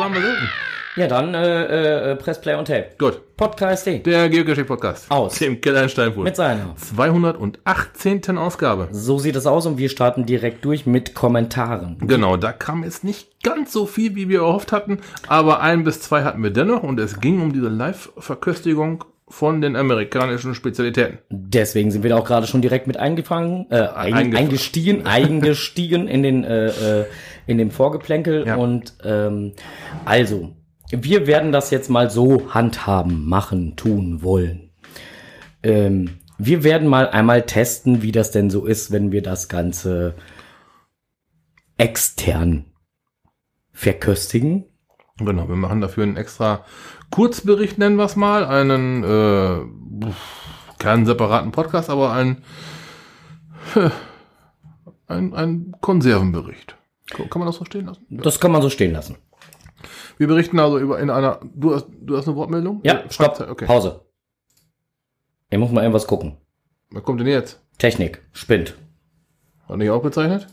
waren wir selten. Ja, dann äh, äh, Press Play und Tape. Gut. Podcasting. Der Geocaching-Podcast. Aus. Dem Keller in Steinfurt. Mit seiner. 218. Ausgabe. So sieht es aus und wir starten direkt durch mit Kommentaren. Genau, da kam jetzt nicht ganz so viel, wie wir erhofft hatten, aber ein bis zwei hatten wir dennoch und es ging um diese Live-Verköstigung von den amerikanischen Spezialitäten. Deswegen sind wir da auch gerade schon direkt mit eingefangen, äh, eingestiegen, eingestiegen in den äh, äh, in dem Vorgeplänkel Ja. und ähm, also wir werden das jetzt mal so handhaben, machen, tun, wollen. Ähm, wir werden mal einmal testen, wie das denn so ist, wenn wir das Ganze extern verköstigen. Genau, wir machen dafür einen extra Kurzbericht, nennen wir es mal, einen, äh, keinen separaten Podcast, aber ein, ein, ein Konservenbericht. Kann man das so stehen lassen? Das kann man so stehen lassen. Wir berichten also über in einer, du hast, du hast eine Wortmeldung? Ja, stopp, Okay. Pause. Ich muss mal irgendwas gucken. Was kommt denn jetzt? Technik, spinnt. Hat nicht aufgezeichnet?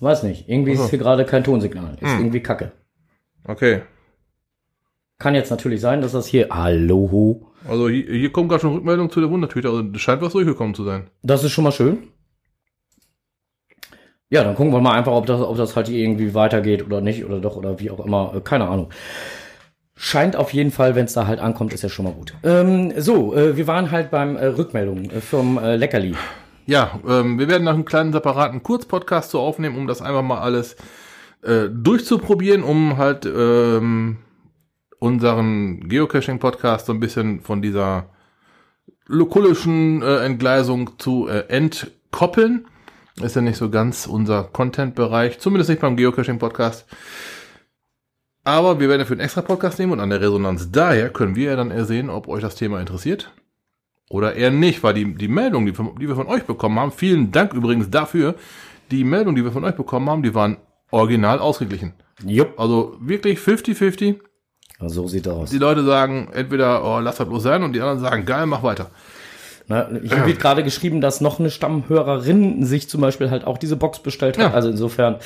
Weiß nicht, irgendwie Ach so. ist hier gerade kein Tonsignal. Ist Hm. irgendwie kacke. Okay. Kann jetzt natürlich sein, dass das hier. Hallo. Also hier, hier kommt gerade schon Rückmeldung zu der Wundertüte, also es scheint was durchgekommen zu sein. Das ist schon mal schön. Ja, dann gucken wir mal einfach, ob das, ob das halt irgendwie weitergeht oder nicht oder doch oder wie auch immer. Äh, Keine Ahnung. Scheint auf jeden Fall, wenn es da halt ankommt, ist ja schon mal gut. Ähm, so, äh, wir waren halt beim äh, Rückmeldungen äh, vom äh, Leckerli. Ja, ähm, wir werden noch einen kleinen separaten Kurzpodcast so aufnehmen, um das einfach mal alles äh, durchzuprobieren, um halt ähm, unseren Geocaching-Podcast so ein bisschen von dieser lokulischen äh, Entgleisung zu äh, entkoppeln. Ist ja nicht so ganz unser Content-Bereich, zumindest nicht beim Geocaching-Podcast. Aber wir werden dafür einen extra Podcast nehmen und an der Resonanz daher können wir ja dann ersehen, ob euch das Thema interessiert oder eher nicht, weil die, die Meldung, die, die wir von euch bekommen haben, vielen Dank übrigens dafür, die Meldung, die wir von euch bekommen haben, die waren original ausgeglichen. Jupp. Also wirklich 50-50. So sieht aus. Die Leute sagen entweder, oh, lass das bloß sein, und die anderen sagen, geil, mach weiter. Na, hier wird gerade geschrieben, dass noch eine Stammhörerin sich zum Beispiel halt auch diese Box bestellt hat. Ja. Also insofern,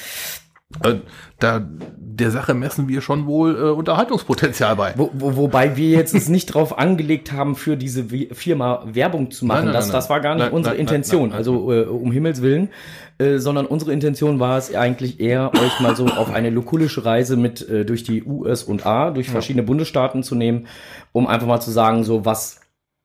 Äh, da, der Sache messen wir schon wohl äh, Unterhaltungspotenzial bei. Wo, wo, wobei wir jetzt es nicht drauf angelegt haben, für diese Firma Werbung zu machen. Nein, nein, das, nein, das war gar nicht unsere Intention. also äh, um Himmels Willen. Äh, sondern unsere Intention war es eigentlich eher, euch mal so auf eine lokulische Reise mit äh, durch die US und A, durch verschiedene Bundesstaaten zu nehmen, um einfach mal zu sagen, so was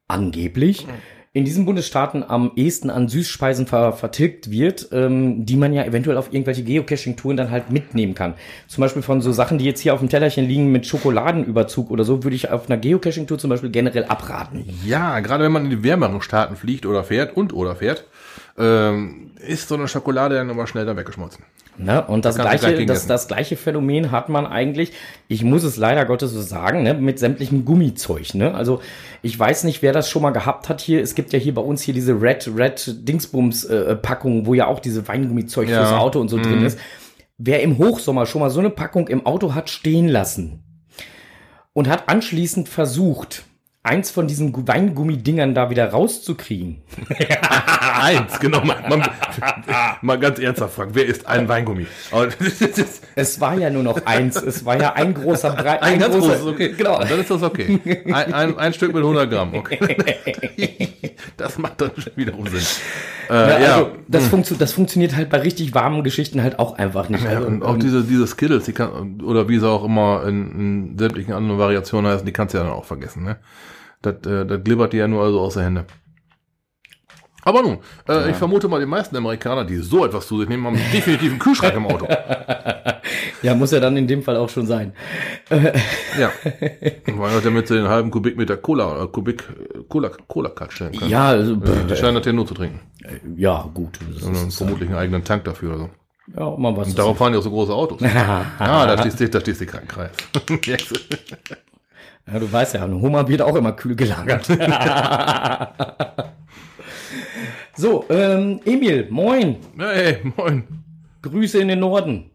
angeblich in diesen Bundesstaaten am ehesten an Süßspeisen ver vertilgt wird, ähm, die man ja eventuell auf irgendwelche Geocaching-Touren dann halt mitnehmen kann. Zum Beispiel von so Sachen, die jetzt hier auf dem Tellerchen liegen mit Schokoladenüberzug oder so, würde ich auf einer Geocaching-Tour zum Beispiel generell abraten. Ja, gerade wenn man in die wärmeren Staaten fliegt oder fährt und oder fährt, ähm, ist so eine Schokolade dann immer schnell dann weggeschmolzen. Ne? Und das gleich gleiche, das, das gleiche Phänomen hat man eigentlich, ich muss es leider Gottes so sagen, ne, mit sämtlichem Gummizeug. Ne? Also ich weiß nicht, wer das schon mal gehabt hat hier. Es gibt ja hier bei uns hier diese Red, Red Dingsbums äh, Packung, wo ja auch diese Weingummizeug Ja. Mhm. fürs Auto und so drin ist. Wer im Hochsommer schon mal so eine Packung im Auto hat stehen lassen und hat anschließend versucht, eins von diesen Gu- Weingummidingern da wieder rauszukriegen. Eins, genau. Man, man, mal ganz ernsthaft fragen, wer ist ein Weingummi? Es war ja nur noch eins. Es war ja ein großer Brei. Ein ganz großer, großes, okay. Genau. Dann ist das okay. Ein, ein, ein Stück mit 100 Gramm, okay. Das macht dann schon wiederum Sinn. Äh, Ja, ja, also das, funktio das funktioniert halt bei richtig warmen Geschichten halt auch einfach nicht. Ja, Also, und auch ähm, diese, diese Skittles, die kann, oder wie sie auch immer in, in sämtlichen anderen Variationen heißen, die kannst du ja dann auch vergessen, ne? Das, äh, das glibbert dir ja nur also aus der Hände. Aber nun, äh, ich vermute mal, die meisten Amerikaner, die so etwas zu sich nehmen, haben definitiv einen Kühlschrank im Auto. ja, muss ja dann in dem Fall auch schon sein. Ja. Weil damit sie den halben Kubikmeter Cola, äh, Kubik, äh, Cola, Cola Cut stellen können. Ja, also, Die scheinen das ja nur zu trinken. ja, gut. Das Und dann ist, vermutlich einen eigenen Tank dafür oder so. ja, mal was. Und darauf fahren die auch so große Autos. ah, da schließt sich, da schließt sich kein Kreis. ja, du weißt ja, ein Hummer wird auch immer kühl gelagert. so, ähm, Emil, moin. hey, moin. Grüße in den Norden.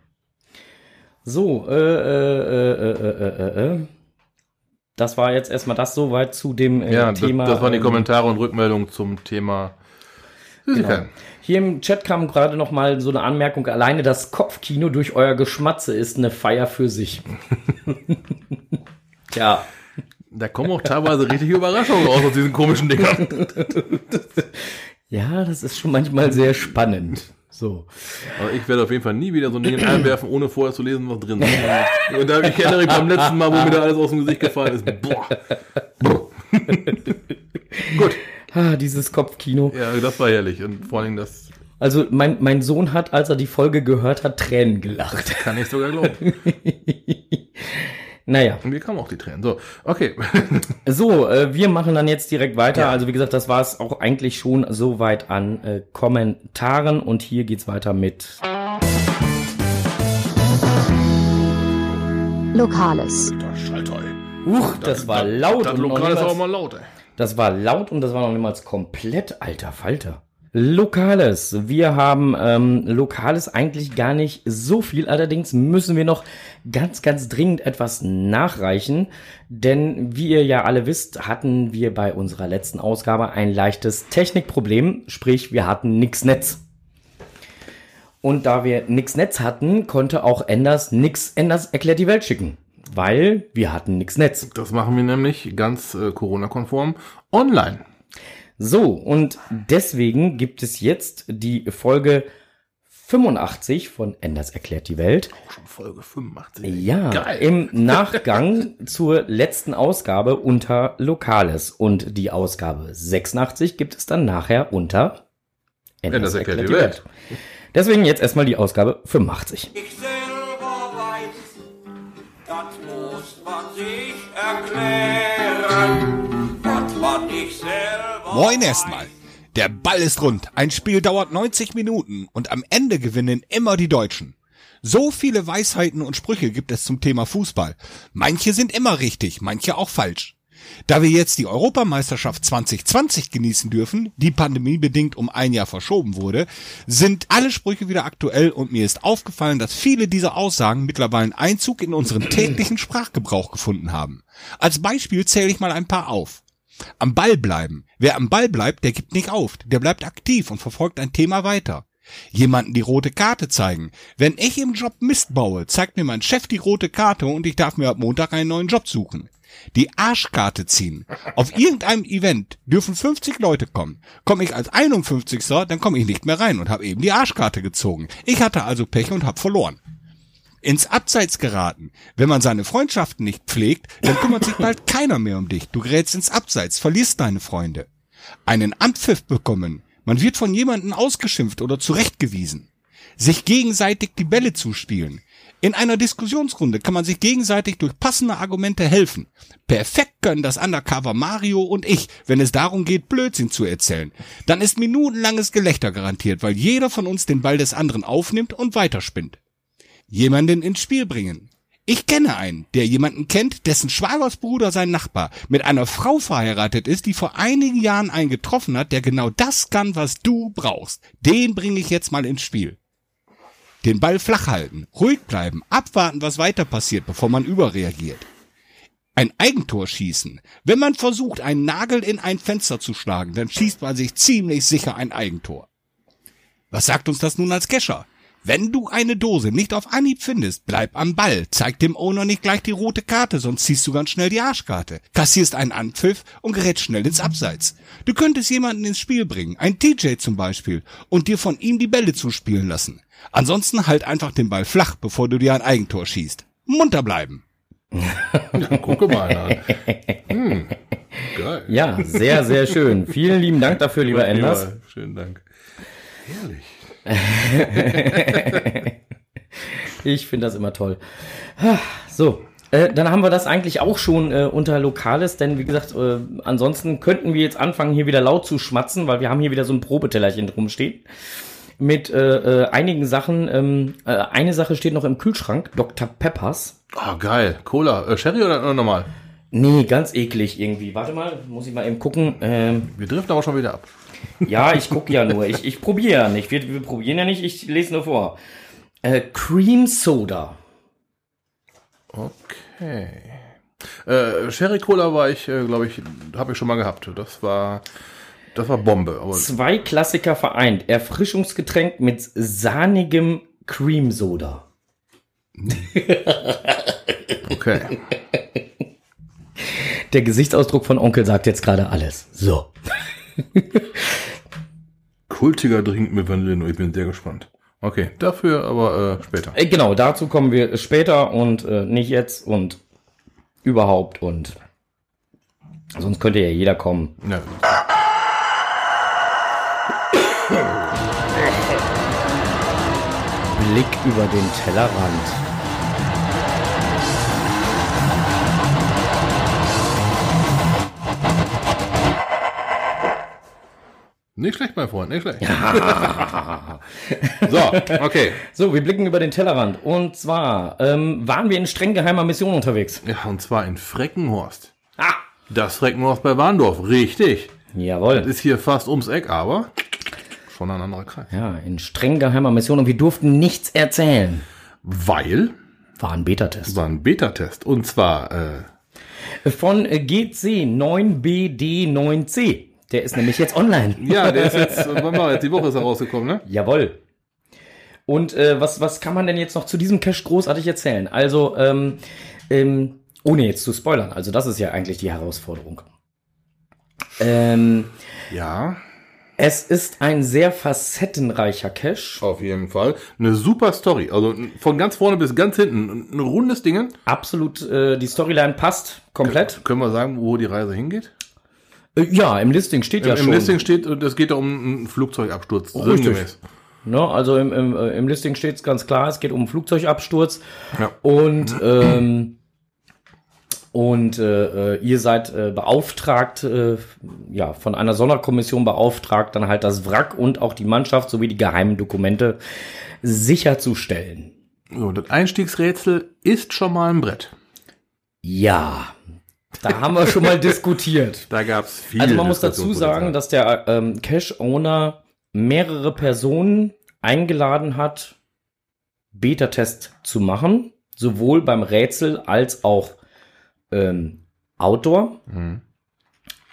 So, äh, äh, äh, äh, äh, äh, äh. Das war jetzt erstmal das soweit zu dem äh, Ja, das, Thema. das waren die ähm, Kommentare und Rückmeldungen zum Thema Süßigkeiten. Hier im Chat kam gerade noch mal so eine Anmerkung. Alleine das Kopfkino durch euer Geschmatze ist eine Feier für sich. ja. Da kommen auch teilweise richtig Überraschungen raus aus diesen komischen Dingern. Ja, das ist schon manchmal sehr spannend. So. Aber ich werde auf jeden Fall nie wieder so ein Ding einwerfen, ohne vorher zu lesen, was drin ist. Und da ich erinnere mich beim letzten Mal, wo mir da alles aus dem Gesicht gefallen ist. Boah. Gut. Ah, dieses Kopfkino. Ja, das war herrlich. Und vor allem das Also mein, mein Sohn hat, als er die Folge gehört hat, Tränen gelacht. kann ich sogar glauben. Naja. Und mir kamen auch die Tränen. So, okay. So, äh, wir machen dann jetzt direkt weiter. Ja. Also wie gesagt, das war es auch eigentlich schon soweit an äh, Kommentaren und hier geht's weiter mit Lokales. Das Schalter, ey. Huch, das war laut Das und noch Lokal ist auch mal laut, ey. Das war laut und das war noch niemals komplett alter Falter. Lokales. Wir haben ähm, Lokales eigentlich gar nicht so viel. Allerdings müssen wir noch ganz, ganz dringend etwas nachreichen. Denn wie ihr ja alle wisst, hatten wir bei unserer letzten Ausgabe ein leichtes Technikproblem. Sprich, wir hatten nix Netz. Und da wir nix Netz hatten, konnte auch Enders nix Enders erklärt die Welt schicken. Weil wir hatten nix Netz. Das machen wir nämlich ganz äh, Corona-konform online. So, und deswegen gibt es jetzt die Folge 85 von Enders erklärt die Welt. Auch schon Folge 85. Ja, Geil. im Nachgang zur letzten Ausgabe unter Lokales. Und die Ausgabe 86 gibt es dann nachher unter Enders erklärt die Welt. Deswegen jetzt erstmal die Ausgabe 85. Ich selber weiß, das muss man sich erklären, Moin erstmal. Der Ball ist rund. Ein Spiel dauert 90 Minuten und am Ende gewinnen immer die Deutschen. So viele Weisheiten und Sprüche gibt es zum Thema Fußball. Manche sind immer richtig, manche auch falsch. Da wir jetzt die Europameisterschaft 2020 genießen dürfen, die pandemiebedingt um ein Jahr verschoben wurde, sind alle Sprüche wieder aktuell und mir ist aufgefallen, dass viele dieser Aussagen mittlerweile Einzug in unseren täglichen Sprachgebrauch gefunden haben. Als Beispiel zähle ich mal ein paar auf. Am Ball bleiben. Wer am Ball bleibt, der gibt nicht auf. Der bleibt aktiv und verfolgt ein Thema weiter. Jemanden die rote Karte zeigen. Wenn ich im Job Mist baue, zeigt mir mein Chef die rote Karte und ich darf mir ab Montag einen neuen Job suchen. Die Arschkarte ziehen. Auf irgendeinem Event dürfen 50 Leute kommen. Komme ich als 51. dann komme ich nicht mehr rein und habe eben die Arschkarte gezogen. Ich hatte also Pech und hab verloren ins Abseits geraten. Wenn man seine Freundschaften nicht pflegt, dann kümmert sich bald keiner mehr um dich. Du gerätst ins Abseits, verlierst deine Freunde. Einen Anpfiff bekommen. Man wird von jemandem ausgeschimpft oder zurechtgewiesen. Sich gegenseitig die Bälle zuspielen. In einer Diskussionsrunde kann man sich gegenseitig durch passende Argumente helfen. Perfekt können das Undercover Mario und ich, wenn es darum geht, Blödsinn zu erzählen. Dann ist minutenlanges Gelächter garantiert, weil jeder von uns den Ball des anderen aufnimmt und weiterspinnt jemanden ins Spiel bringen. Ich kenne einen, der jemanden kennt, dessen Schwagersbruder sein Nachbar mit einer Frau verheiratet ist, die vor einigen Jahren einen getroffen hat, der genau das kann, was du brauchst. Den bringe ich jetzt mal ins Spiel. Den Ball flach halten, ruhig bleiben, abwarten, was weiter passiert, bevor man überreagiert. Ein Eigentor schießen. Wenn man versucht, einen Nagel in ein Fenster zu schlagen, dann schießt man sich ziemlich sicher ein Eigentor. Was sagt uns das nun als Kescher? Wenn du eine Dose nicht auf Anhieb findest, bleib am Ball. Zeig dem Owner nicht gleich die rote Karte, sonst ziehst du ganz schnell die Arschkarte. Kassierst einen Anpfiff und gerätst schnell ins Abseits. Du könntest jemanden ins Spiel bringen, ein DJ zum Beispiel, und dir von ihm die Bälle zuspielen lassen. Ansonsten halt einfach den Ball flach, bevor du dir ein Eigentor schießt. Munter bleiben. Gucke mal an. Hm. Geil. Ja, sehr, sehr schön. Vielen lieben Dank dafür, lieber Enders. Ja, Schönen Dank. Herrlich. Ich finde das immer toll. Ah, So, äh, dann haben wir das eigentlich auch schon äh, unter Lokales, denn wie gesagt, äh, ansonsten könnten wir jetzt anfangen, hier wieder laut zu schmatzen, weil wir haben hier wieder so ein Probetellerchen rumstehen mit äh, äh, einigen Sachen. Ähm, äh, eine Sache steht noch im Kühlschrank, Dr. Peppers. Oh, geil. Cola. Sherry oder normal? Nee, ganz eklig irgendwie. Warte mal, muss ich mal eben gucken. Ähm, Wir driften aber schon wieder ab. Ja, ich gucke ja nur. Ich, ich probiere ja nicht. Wir, wir probieren ja nicht, ich lese nur vor. Äh, Cream Soda. Okay. Äh, Sherry Cola war ich, äh, glaube ich, habe ich schon mal gehabt. Das war Das war Bombe. Aber Zwei Klassiker vereint. Erfrischungsgetränk mit sahnigem Cream-Soda. okay. Der Gesichtsausdruck von Onkel sagt jetzt gerade alles. So. Kultiger Drink mit Vanille. Ich bin sehr gespannt. Okay, dafür aber äh, später. Äh, Genau, dazu kommen wir später und äh, nicht jetzt und überhaupt und sonst könnte ja jeder kommen. Ja. Blick über den Tellerrand. Nicht schlecht, mein Freund, nicht schlecht. so, okay. So, wir blicken über den Tellerrand. Und zwar ähm, waren wir in streng geheimer Mission unterwegs. Ja, und zwar in Freckenhorst. Ah! Das Freckenhorst bei Warndorf, richtig. Jawohl. Ist hier fast ums Eck, aber schon ein anderer Kreis. Ja, in streng geheimer Mission und wir durften nichts erzählen. Weil War ein Beta-Test. war ein Beta-Test. Und zwar, äh, Von GC 9BD9C. Der ist nämlich jetzt online. ja, der ist jetzt, jetzt? Die Woche ist er rausgekommen, ne? Jawohl. Und äh, was, was kann man denn jetzt noch zu diesem Cache großartig erzählen? Also, ähm, ähm, ohne jetzt zu spoilern, also das ist ja eigentlich die Herausforderung. Ähm, Ja, es ist ein sehr facettenreicher Cache. auf jeden Fall. Eine super Story. Also von ganz vorne bis ganz hinten. Ein rundes Ding. Absolut, äh, die Storyline passt komplett. Können wir sagen, wo die Reise hingeht? Äh, ja, im Listing steht ja Im schon. Listing steht, es geht da um einen Flugzeugabsturz. Richtig. sinngemäß. Ne, also im, im, äh, im Listing steht es ganz klar, es geht um einen Flugzeugabsturz. Ja. Und, ähm, und äh, äh, ihr seid äh, beauftragt, äh, ja, von einer Sonderkommission beauftragt, dann halt das Wrack und auch die Mannschaft sowie die geheimen Dokumente sicherzustellen. So, das Einstiegsrätsel ist schon mal ein Brett. Ja, da haben wir schon mal diskutiert. Da gab's viele Also man muss dazu sagen, dass der ähm, Cache-Owner mehrere Personen eingeladen hat, Beta-Test zu machen, sowohl beim Rätsel als auch ähm, Outdoor Mhm.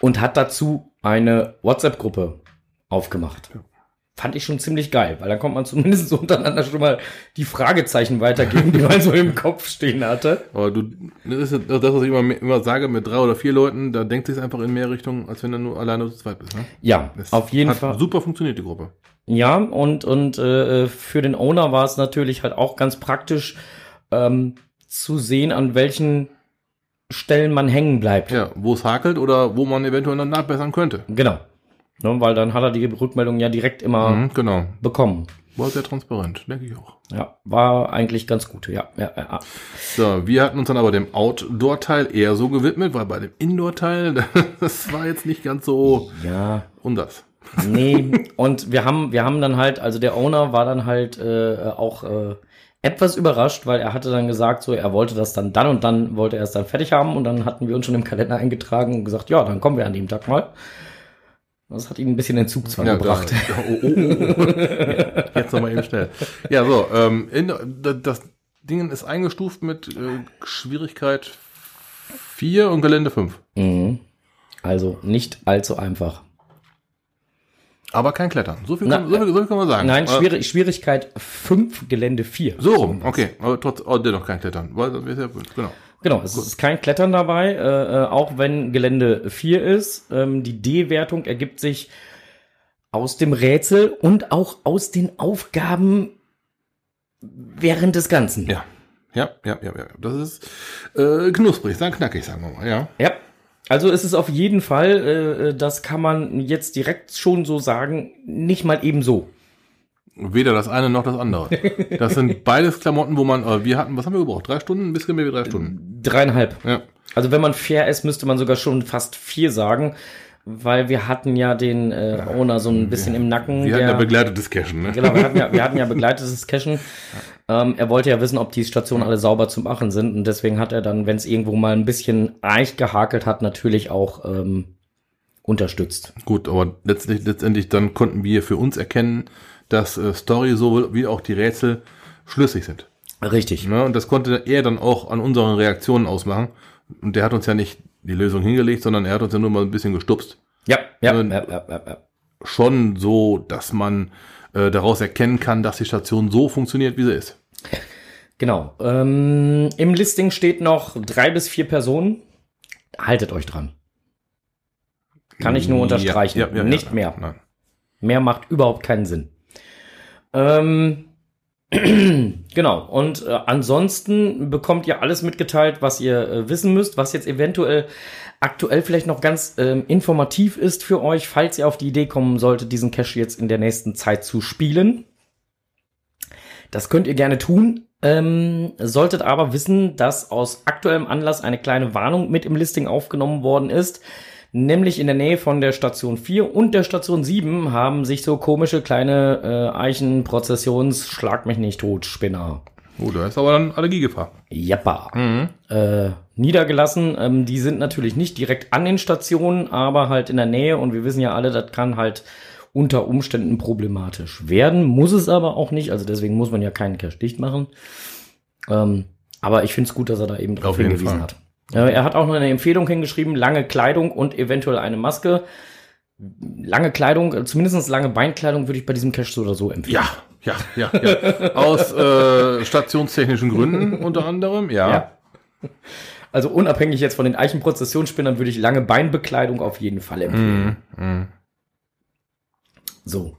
und hat dazu eine WhatsApp-Gruppe aufgemacht. Fand ich schon ziemlich geil, weil dann kommt man zumindest so untereinander schon mal die Fragezeichen weitergeben, die man so im Kopf stehen hatte. Aber du, das ist das, was ich immer, immer sage, mit drei oder vier Leuten, da denkt sich einfach in mehr Richtungen, als wenn du nur alleine zu zweit bist. Ne? Ja, Das auf jeden Fall. Super funktioniert, die Gruppe. Ja, und, und äh, für den Owner war es natürlich halt auch ganz praktisch ähm, zu sehen, an welchen Stellen man hängen bleibt. Ja, wo es hakelt oder wo man eventuell noch nachbessern könnte. Genau. Ne, weil dann hat er die Rückmeldung ja direkt immer Mhm, genau. bekommen. War sehr transparent, denke ich auch. Ja, war eigentlich ganz gut. Ja, ja, ja. So, wir hatten uns dann aber dem Outdoor-Teil eher so gewidmet, weil bei dem Indoor-Teil, das war jetzt nicht ganz so Ja, um das. nee. und wir haben, wir haben dann halt, also der Owner war dann halt äh, auch äh, etwas überrascht, weil er hatte dann gesagt, so er wollte das dann dann und dann wollte er es dann fertig haben und dann hatten wir uns schon im Kalender eingetragen und gesagt, ja, dann kommen wir an dem Tag mal. Das hat ihn ein bisschen in Zugzwang gebracht. Da, oh, oh, oh. Ja, Jetzt nochmal eben schnell. Ja, so, ähm, in, da- das Ding ist eingestuft mit äh, Schwierigkeit 4 und Gelände 5. Mhm. Also nicht allzu einfach. Aber kein Klettern. So viel, Na, kann, so viel, so viel kann man sagen. Nein, Schwierig, Schwierigkeit 5, Gelände 4. So rum, okay. Aber trotz, oh, dennoch kein Klettern. Ja, genau. Genau, es ist kein Klettern dabei, äh, äh, auch wenn Gelände 4 ist. Ähm, die D-Wertung ergibt sich aus dem Rätsel und auch aus den Aufgaben während des Ganzen. Ja. Ja, ja, ja, ja. Das ist äh, knusprig, dann knackig, sagen wir mal, ja. Ja. Also es ist auf jeden Fall, äh, äh, das kann man jetzt direkt schon so sagen, nicht mal eben so. Weder das eine noch das andere. Das sind beides Klamotten, wo man, äh, wir hatten, was haben wir gebraucht? Drei Stunden? Ein bisschen mehr wie drei Stunden. Dreieinhalb. Ja. Also wenn man fair ist, müsste man sogar schon fast vier sagen, weil wir hatten ja den äh, Owner so ein bisschen im Nacken. Wir hatten der- ja begleitetes Cashen, ne? Genau, wir hatten ja, wir hatten ja begleitetes Cashen. Ähm, er wollte ja wissen, ob die Stationen alle sauber zu machen sind und deswegen hat er dann, wenn es irgendwo mal ein bisschen reich gehakelt hat, natürlich auch ähm, unterstützt. Gut, aber letztlich, letztendlich dann konnten wir für uns erkennen, dass äh, Story sowohl wie auch die Rätsel schlüssig sind. Richtig. Ne? Und das konnte er dann auch an unseren Reaktionen ausmachen. Und der hat uns ja nicht die Lösung hingelegt, sondern er hat uns ja nur mal ein bisschen gestupst. Ja, ja, Und- ja, ja, ja, ja. schon so, dass man äh, daraus erkennen kann, dass die Station so funktioniert, wie sie ist. Genau. Ähm, Im Listing steht noch drei bis vier Personen. Haltet euch dran. Kann ich nur unterstreichen. Ja, ja, ja, Nicht mehr. Nein. Mehr macht überhaupt keinen Sinn. Ähm, genau. Und äh, ansonsten bekommt ihr alles mitgeteilt, was ihr äh, wissen müsst, was jetzt eventuell aktuell vielleicht noch ganz ähm, informativ ist für euch, falls ihr auf die Idee kommen solltet, diesen Cache jetzt in der nächsten Zeit zu spielen. Das könnt ihr gerne tun. Ähm, solltet aber wissen, dass aus aktuellem Anlass eine kleine Warnung mit im Listing aufgenommen worden ist. Nämlich in der Nähe von der Station 4 und der Station 7 haben sich so komische kleine äh, Eichenprozessions Schlag mich nicht tot Spinner. Oh, da ist aber dann Allergiegefahr. Jappa. Äh, niedergelassen. Ähm, die sind natürlich nicht direkt an den Stationen, aber halt in der Nähe. Und wir wissen ja alle, das kann halt unter Umständen problematisch werden. Muss es aber auch nicht. Also deswegen muss man ja keinen Cache dicht machen. Ähm, aber ich finde es gut, dass er da eben drauf hingewiesen Fall. hat. Er hat auch noch eine Empfehlung hingeschrieben, lange Kleidung und eventuell eine Maske. Lange Kleidung, zumindest lange Beinkleidung würde ich bei diesem Cache so oder so empfehlen. Ja, ja, ja, ja. Aus äh, stationstechnischen Gründen unter anderem, ja. Ja. Also unabhängig jetzt von den Eichenprozessionsspinnern würde ich lange Beinbekleidung auf jeden Fall empfehlen. Mhm. So.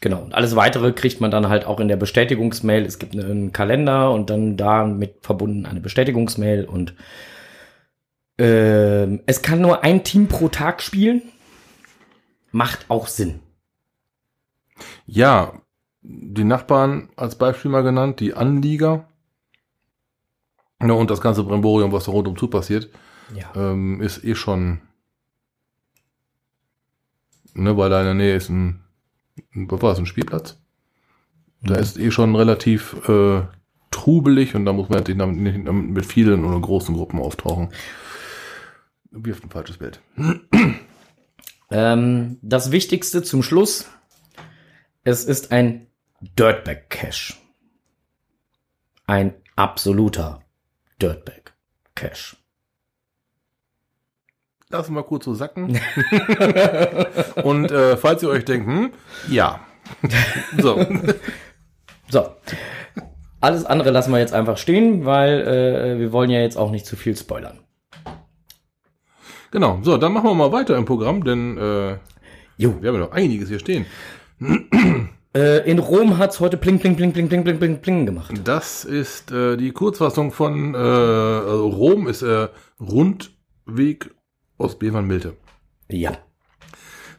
Genau. Und alles weitere kriegt man dann halt auch in der Bestätigungsmail. Es gibt einen Kalender und dann damit verbunden eine Bestätigungsmail und ähm, es kann nur ein Team pro Tag spielen. Macht auch Sinn. Ja, die Nachbarn als Beispiel mal genannt, die Anlieger. Ja, und das ganze Bremborium, was da rundum zu passiert, Ja. ähm, ist eh schon, ne, weil da in der Nähe ist ein was war das, ein Spielplatz. Da ist eh schon relativ äh, trubelig und da muss man natürlich damit, nicht damit mit vielen oder großen Gruppen auftauchen. Wirft ein falsches Bild. Ähm, das Wichtigste zum Schluss. Es ist ein Dirtbag Cache. Ein absoluter Dirtbag Cache. Lassen wir kurz so sacken. und äh, falls ihr euch denkt, hm, ja. so. So. Alles andere lassen wir jetzt einfach stehen, weil äh, wir wollen ja jetzt auch nicht zu viel spoilern. Genau. So, dann machen wir mal weiter im Programm, denn äh, Jo. wir haben ja noch einiges hier stehen. Äh, in Rom hat's heute pling, pling, pling, pling, pling, pling, pling, pling gemacht. Das ist äh, die Kurzfassung von äh, also Rom ist äh, Rundweg aus Bevern-Milte. Ja.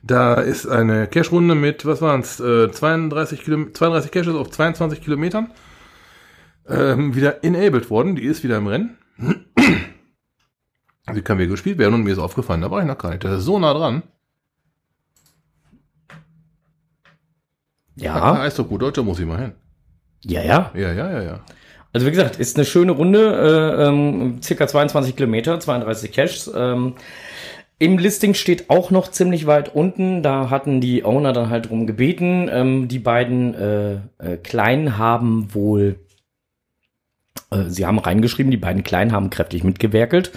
Da ist eine Cache-Runde mit, was waren es, äh, 32, Kilom 32 Caches auf 22 Kilometern ähm, wieder enabled worden. Die ist wieder im Rennen. Sie kann wieder gespielt werden und mir ist aufgefallen, da war ich noch gar nicht. Das ist so nah dran. Ah, Ja. ist doch gut, Deutscher muss ich mal hin. Ja, ja. Ja, ja, ja, ja. Also wie gesagt, ist eine schöne Runde, äh, ähm, circa 22 Kilometer, 32 Caches. Ähm, Im Listing steht auch noch ziemlich weit unten, da hatten die Owner dann halt drum gebeten. Ähm, die beiden äh, äh, Kleinen haben wohl, äh, sie haben reingeschrieben, die beiden Kleinen haben kräftig mitgewerkelt.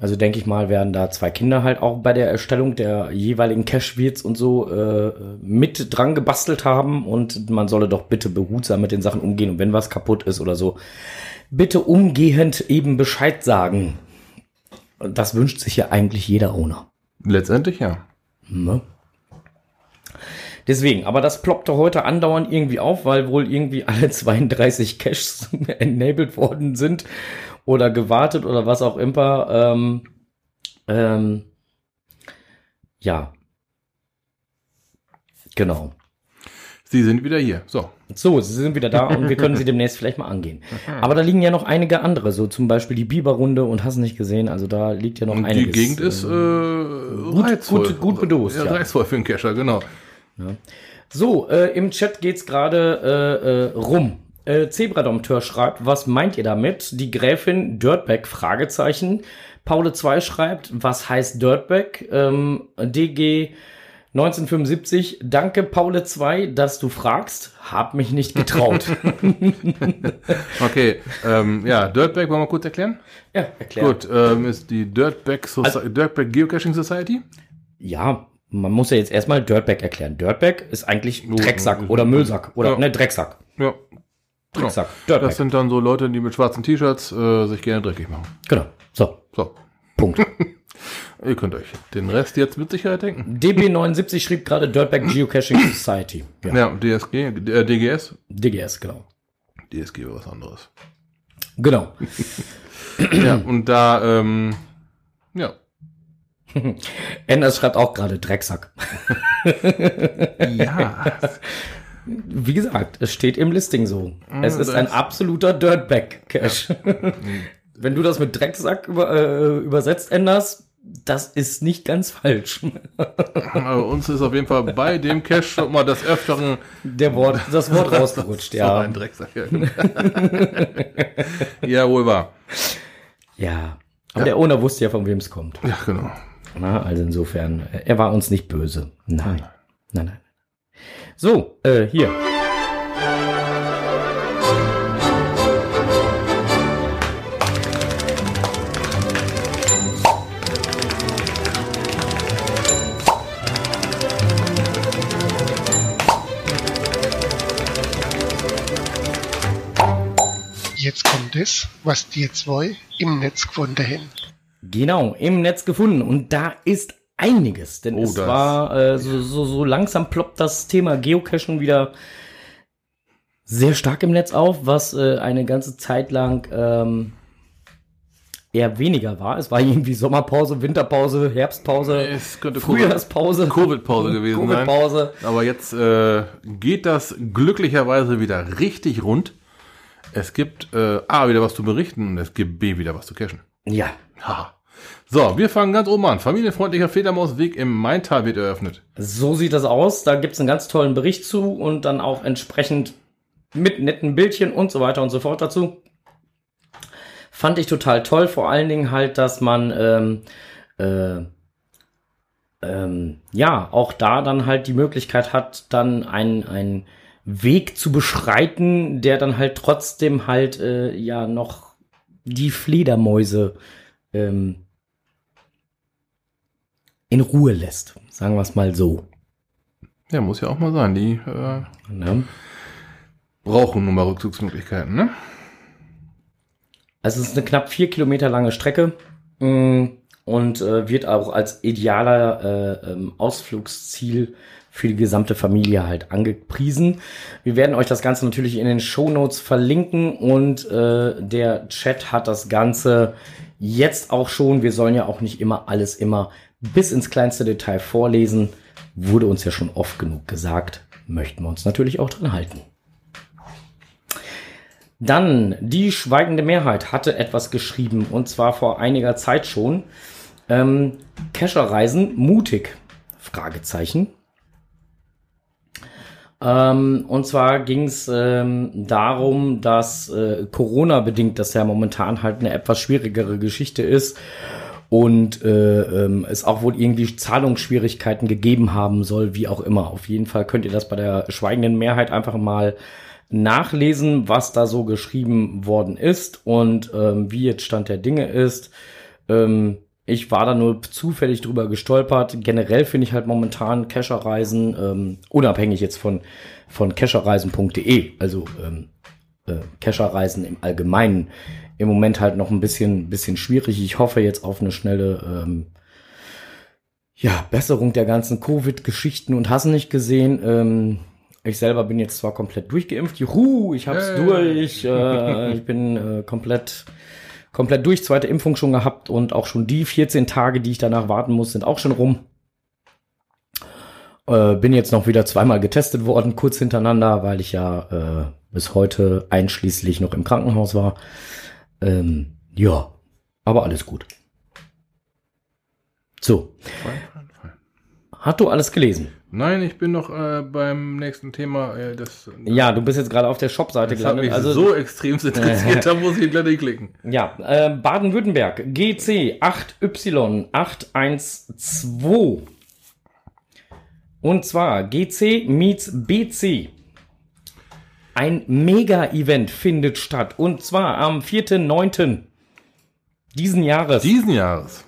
Also denke ich mal, werden da zwei Kinder halt auch bei der Erstellung der jeweiligen Cache-Wirts und so äh, mit dran gebastelt haben und man solle doch bitte behutsam mit den Sachen umgehen und wenn was kaputt ist oder so, bitte umgehend eben Bescheid sagen. Und Das wünscht sich ja eigentlich jeder Owner. Letztendlich ja. Ne? Deswegen, aber das ploppte heute andauernd irgendwie auf, weil wohl irgendwie alle 32 Caches enabled worden sind oder gewartet oder was auch immer. Ähm, ähm, ja. Genau. Sie sind wieder hier. So. So, sie sind wieder da und wir können sie demnächst vielleicht mal angehen. Aber da liegen ja noch einige andere, so zum Beispiel die Biberrunde und hast nicht gesehen, also da liegt ja noch Und einiges. die Gegend ist äh, gut- reizvoll. gut- gut bedost, Ja, ja. reizvoll für einen Cacher, genau. So, äh, im Chat geht's gerade äh, äh, rum. Äh, Zebradompteur schreibt, was meint ihr damit? Die Gräfin Dirtbag, Fragezeichen. Paule 2 schreibt, was heißt Dirtbag? Ähm, DG 1975, danke Paule 2, dass du fragst. Hab mich nicht getraut. Okay, ähm, ja, Dirtbag wollen wir kurz erklären? ja, erklär. Gut, ähm, ist die Dirtbag, Soci Dirtbag Geocaching Society. ja, man muss ja jetzt erstmal Dirtbag erklären. Dirtbag ist eigentlich Oh, Drecksack oh, oder. Müllsack oder Ja. ne Drecksack. Ja. Drecksack. Das Dirtbag. sind dann so Leute, die mit schwarzen T-Shirts äh, sich gerne dreckig machen. Genau. So, So. Punkt. Ihr könnt euch den Rest jetzt mit Sicherheit denken. DB79 schrieb gerade Dirtbag Geocaching Society. Ja, Ja, DSG, äh, DGS. DGS, genau. DSG war was anderes. Genau. ja, und da, ähm, ja. Anders schreibt auch gerade Drecksack. Ja. Wie gesagt, es steht im Listing so. Es ist ein absoluter Dirtbag-Cache. Wenn du das mit Drecksack über, äh, übersetzt, Enders, das ist nicht ganz falsch. Aber uns ist auf jeden Fall bei dem Cache schon mal des Öfteren Der Wort, das Wort rausgerutscht, so ja. ein Drecksack. ja, wohl wahr. Ja. Aber der Owner wusste ja, von wem es kommt. Ja, genau. Na, also insofern, äh, er war uns nicht böse. Nein. Nein, nein. So, äh, hier. Jetzt kommt es, was die zwei im Netz gefunden haben. Genau, im Netz gefunden. Und da ist einiges. Denn Oh, es war äh, so, so, so langsam ploppt das Thema Geocachen wieder sehr stark im Netz auf, was äh, eine ganze Zeit lang ähm, eher weniger war. Es war irgendwie Sommerpause, Winterpause, Herbstpause, Es könnte Frühjahrspause, Covid-Pause gewesen sein. Covid-Pause. Aber jetzt äh, geht das glücklicherweise wieder richtig rund. Es gibt äh, A, wieder was zu berichten und es gibt B, wieder was zu cashen. Ja, Ha. So, wir fangen ganz oben an. Familienfreundlicher Fledermausweg im Maintal wird eröffnet. So sieht das aus. Da gibt's einen ganz tollen Bericht zu und dann auch entsprechend mit netten Bildchen und so weiter und so fort dazu. Fand ich total toll. Vor allen Dingen halt, dass man ähm, äh, ähm, ja auch da dann halt die Möglichkeit hat, dann einen, einen Weg zu beschreiten, der dann halt trotzdem halt äh, ja noch die Fledermäuse ähm, in Ruhe lässt. Sagen wir es mal so. Ja, muss ja auch mal sein. Die äh, Ne? brauchen nun mal Rückzugsmöglichkeiten, ne? Also es ist eine knapp vier Kilometer lange Strecke mh, und äh, wird auch als idealer äh, ähm, Ausflugsziel für die gesamte Familie halt angepriesen. Wir werden euch das Ganze natürlich in den Show Notes verlinken und äh, der Chat hat das Ganze jetzt auch schon. Wir sollen ja auch nicht immer alles immer bis ins kleinste Detail vorlesen. Wurde uns ja schon oft genug gesagt. Möchten wir uns natürlich auch dran halten. Dann, die schweigende Mehrheit hatte etwas geschrieben, und zwar vor einiger Zeit schon. Ähm, Kescherreisen mutig? Fragezeichen. Ähm, und zwar ging es ähm, darum, dass äh, Corona-bedingt das ja momentan halt eine etwas schwierigere Geschichte ist und äh, ähm, es auch wohl irgendwie Zahlungsschwierigkeiten gegeben haben soll, wie auch immer. Auf jeden Fall könnt ihr das bei der schweigenden Mehrheit einfach mal nachlesen, was da so geschrieben worden ist und ähm, wie jetzt Stand der Dinge ist. Ähm, ich war da nur zufällig drüber gestolpert. Generell finde ich halt momentan Cacherreisen, ähm, unabhängig jetzt von, von cacherreisen.de, also ähm, äh, Cacherreisen im Allgemeinen, im Moment halt noch ein bisschen, bisschen schwierig. Ich hoffe jetzt auf eine schnelle ähm, ja, Besserung der ganzen Covid-Geschichten und hast nicht gesehen. Ähm, ich selber bin jetzt zwar komplett durchgeimpft, juhu, ich hab's Hey. durch, äh, ich bin äh, komplett komplett durch, zweite Impfung schon gehabt und auch schon die 14 Tage, die ich danach warten muss, sind auch schon rum. Äh, bin jetzt noch wieder zweimal getestet worden, kurz hintereinander, weil ich ja äh, bis heute einschließlich noch im Krankenhaus war. Ähm, ja, aber alles gut. So, fein. Hast du alles gelesen? Nein, ich bin noch äh, beim nächsten Thema. Äh, das Ja, du bist jetzt gerade auf der Shop-Seite hat mich gelandet. Also, so extrem interessiert, da muss ich gleich klicken. Ja, äh, Baden-Württemberg, GC 8Y812. Und zwar GC meets BC. Ein Mega-Event findet statt. Und zwar am 4.9. diesen Jahres. Diesen Jahres.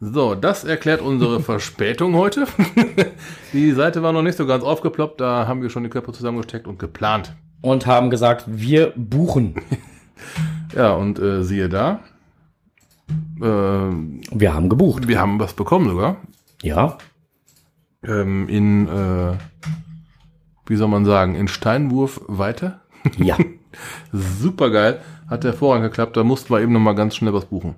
So, das erklärt unsere Verspätung heute. die Seite war noch nicht so ganz aufgeploppt, da haben wir schon die Köpfe zusammengesteckt und geplant. Und haben gesagt, wir buchen. Ja, und äh, siehe da, äh, Wir haben gebucht. wir haben was bekommen sogar. Ja. Ähm, in, äh, wie soll man sagen, in Steinwurf weiter. Ja. Super geil. Hat hervorragend geklappt. Da mussten wir eben noch mal ganz schnell was buchen.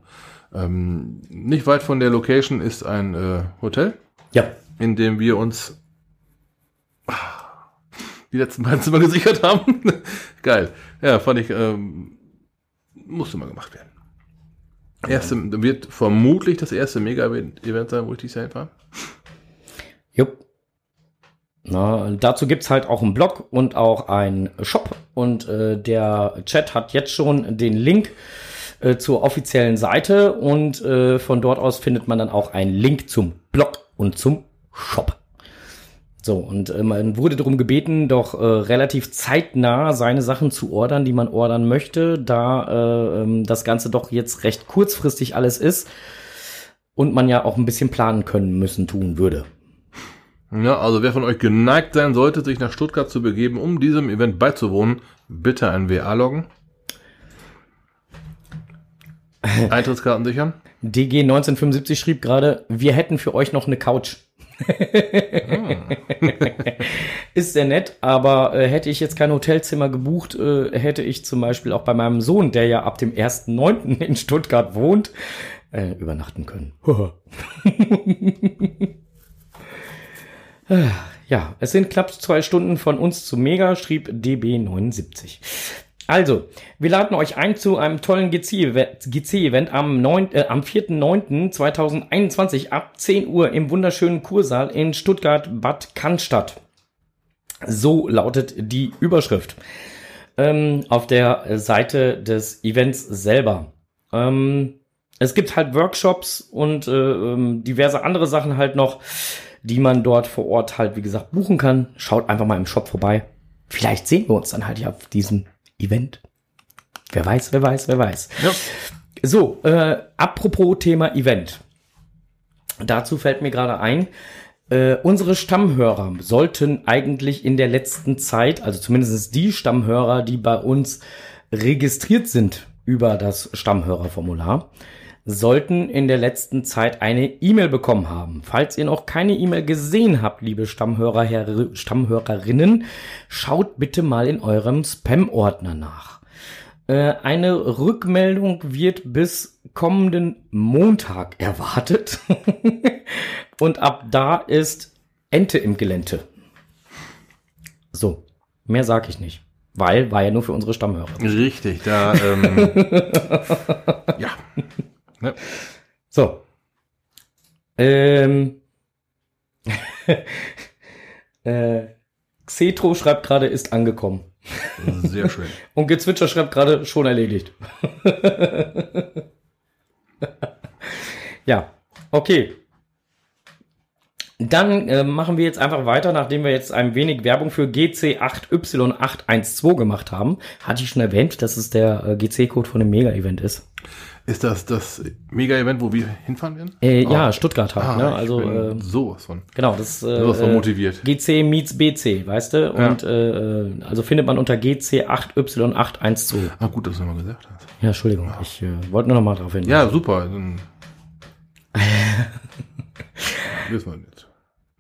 Ähm, nicht weit von der Location ist ein äh, Hotel, Ja. in dem wir uns die letzten beiden Zimmer gesichert haben. geil. Ja, fand ich, ähm, musste mal gemacht werden. Erste, wird vermutlich das erste Mega-Event sein, wo ich dieses Jahr hinfahre. Jupp. Na, dazu gibt's halt auch einen Blog und auch einen Shop. Und äh, der Chat hat jetzt schon den Link äh, zur offiziellen Seite. Und äh, von dort aus findet man dann auch einen Link zum Blog und zum Shop. So, und äh, man wurde darum gebeten, doch äh, relativ zeitnah seine Sachen zu ordern, die man ordern möchte, da äh, ähm, das Ganze doch jetzt recht kurzfristig alles ist und man ja auch ein bisschen planen können müssen tun würde. Ja, also wer von euch geneigt sein sollte, sich nach Stuttgart zu begeben, um diesem Event beizuwohnen, bitte ein WA loggen. Eintrittskarten sichern. DG 1975 schrieb gerade, wir hätten für euch noch eine Couch. Ist sehr nett, aber äh, hätte ich jetzt kein Hotelzimmer gebucht, äh, hätte ich zum Beispiel auch bei meinem Sohn, der ja ab dem 1.9. in Stuttgart wohnt, äh, übernachten können. ja, es sind knapp zwei Stunden von uns zu Mega, schrieb DB79. Also, wir laden euch ein zu einem tollen GC-Event GC am, 9, äh, am 4.9.2021 ab 10 Uhr im wunderschönen Kursaal in Stuttgart-Bad Cannstatt. So lautet die Überschrift ähm, auf der Seite des Events selber. Ähm, es gibt halt Workshops und äh, ähm, diverse andere Sachen halt noch, die man dort vor Ort halt, wie gesagt, buchen kann. Schaut einfach mal im Shop vorbei. Vielleicht sehen wir uns dann halt ja auf diesem Event. Wer weiß, wer weiß, wer weiß. Ja. So, äh, apropos Thema Event. Dazu fällt mir gerade ein, äh, unsere Stammhörer sollten eigentlich in der letzten Zeit, also zumindest die Stammhörer, die bei uns registriert sind über das Stammhörerformular, sollten in der letzten Zeit eine E-Mail bekommen haben. Falls ihr noch keine E-Mail gesehen habt, liebe Stammhörer, Herr, Stammhörerinnen, schaut bitte mal in eurem Spam-Ordner nach. Äh, eine Rückmeldung wird bis kommenden Montag erwartet. Und ab da ist Ente im Gelände. So, mehr sag ich nicht. Weil war ja nur für unsere Stammhörer. Richtig, da, ähm, ja. Ne? So. Ähm. äh, Xetro schreibt gerade, ist angekommen. Sehr schön. Und Gezwitscher schreibt gerade, schon erledigt. ja, okay. Dann äh, machen wir jetzt einfach weiter, nachdem wir jetzt ein wenig Werbung für GC8Y812 gemacht haben. Hatte ich schon erwähnt, dass es der äh, GC-Code von dem Mega-Event ist. Ist das das Mega-Event, wo wir hinfahren werden? Äh, Oh. Ja, Stuttgart halt. Ah, ne? Also äh, sowas von. genau, das äh, Sowas von äh, motiviert. GC meets BC, weißt du? Ja. Und äh, äh, also findet man unter GC8Y812. Ah, gut, dass du mal gesagt hast. Ja, Entschuldigung, ich äh, wollte nur noch mal drauf hin. Ja, super. Dann wissen wir jetzt.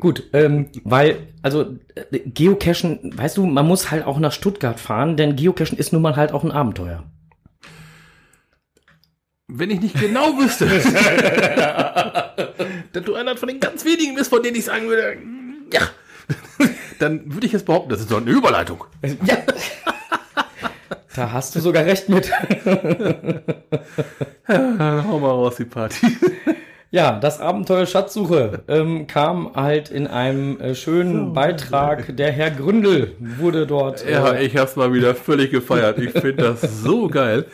Gut, ähm, weil, also äh, Geocachen, weißt du, man muss halt auch nach Stuttgart fahren, denn Geocachen ist nun mal halt auch ein Abenteuer. Wenn ich nicht genau wüsste, dass du einer von den ganz wenigen bist, von denen ich sagen würde, ja, dann würde ich jetzt behaupten, das ist doch eine Überleitung. Ja. da hast du sogar recht mit. Dann hau mal raus die Party. Ja, das Abenteuer Schatzsuche ähm, kam halt in einem äh, schönen Beitrag. Der Herr Gründel wurde dort. Äh, Ja, ich hab's mal wieder völlig gefeiert. Ich finde das so geil.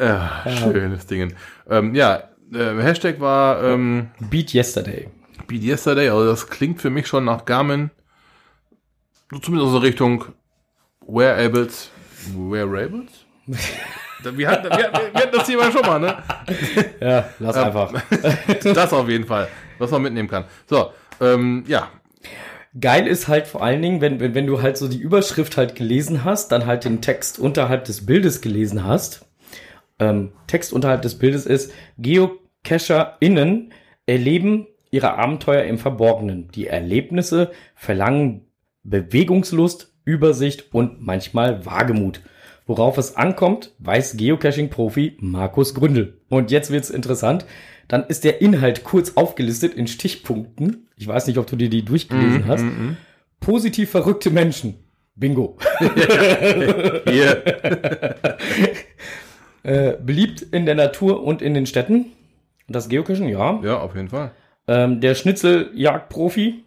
Ja, schönes Ding. Ähm, ja, äh, Hashtag war ähm, Beat Yesterday. Beat Yesterday, also das klingt für mich schon nach Garmin, so zumindest aus der Richtung Wearables. Wearables? Wir hatten, wir, wir hatten das Thema schon mal, ne? Ja, lass einfach. Das auf jeden Fall, was man mitnehmen kann. So, ähm, ja, Geil ist halt vor allen Dingen, wenn, wenn, wenn du halt so die Überschrift halt gelesen hast, dann halt den Text unterhalb des Bildes gelesen hast. Ähm, Text unterhalb des Bildes ist, GeocacherInnen erleben ihre Abenteuer im Verborgenen. Die Erlebnisse verlangen Bewegungslust, Übersicht und manchmal Wagemut. Worauf es ankommt, weiß Geocaching-Profi Markus Gründel. Und jetzt wird's interessant. Dann ist der Inhalt kurz aufgelistet in Stichpunkten. Ich weiß nicht, ob du dir die durchgelesen hast. Positiv verrückte Menschen. Bingo. hier, Äh, beliebt in der Natur und in den Städten. Das Geocachen, ja. ja, auf jeden Fall. Ähm, der Schnitzeljagdprofi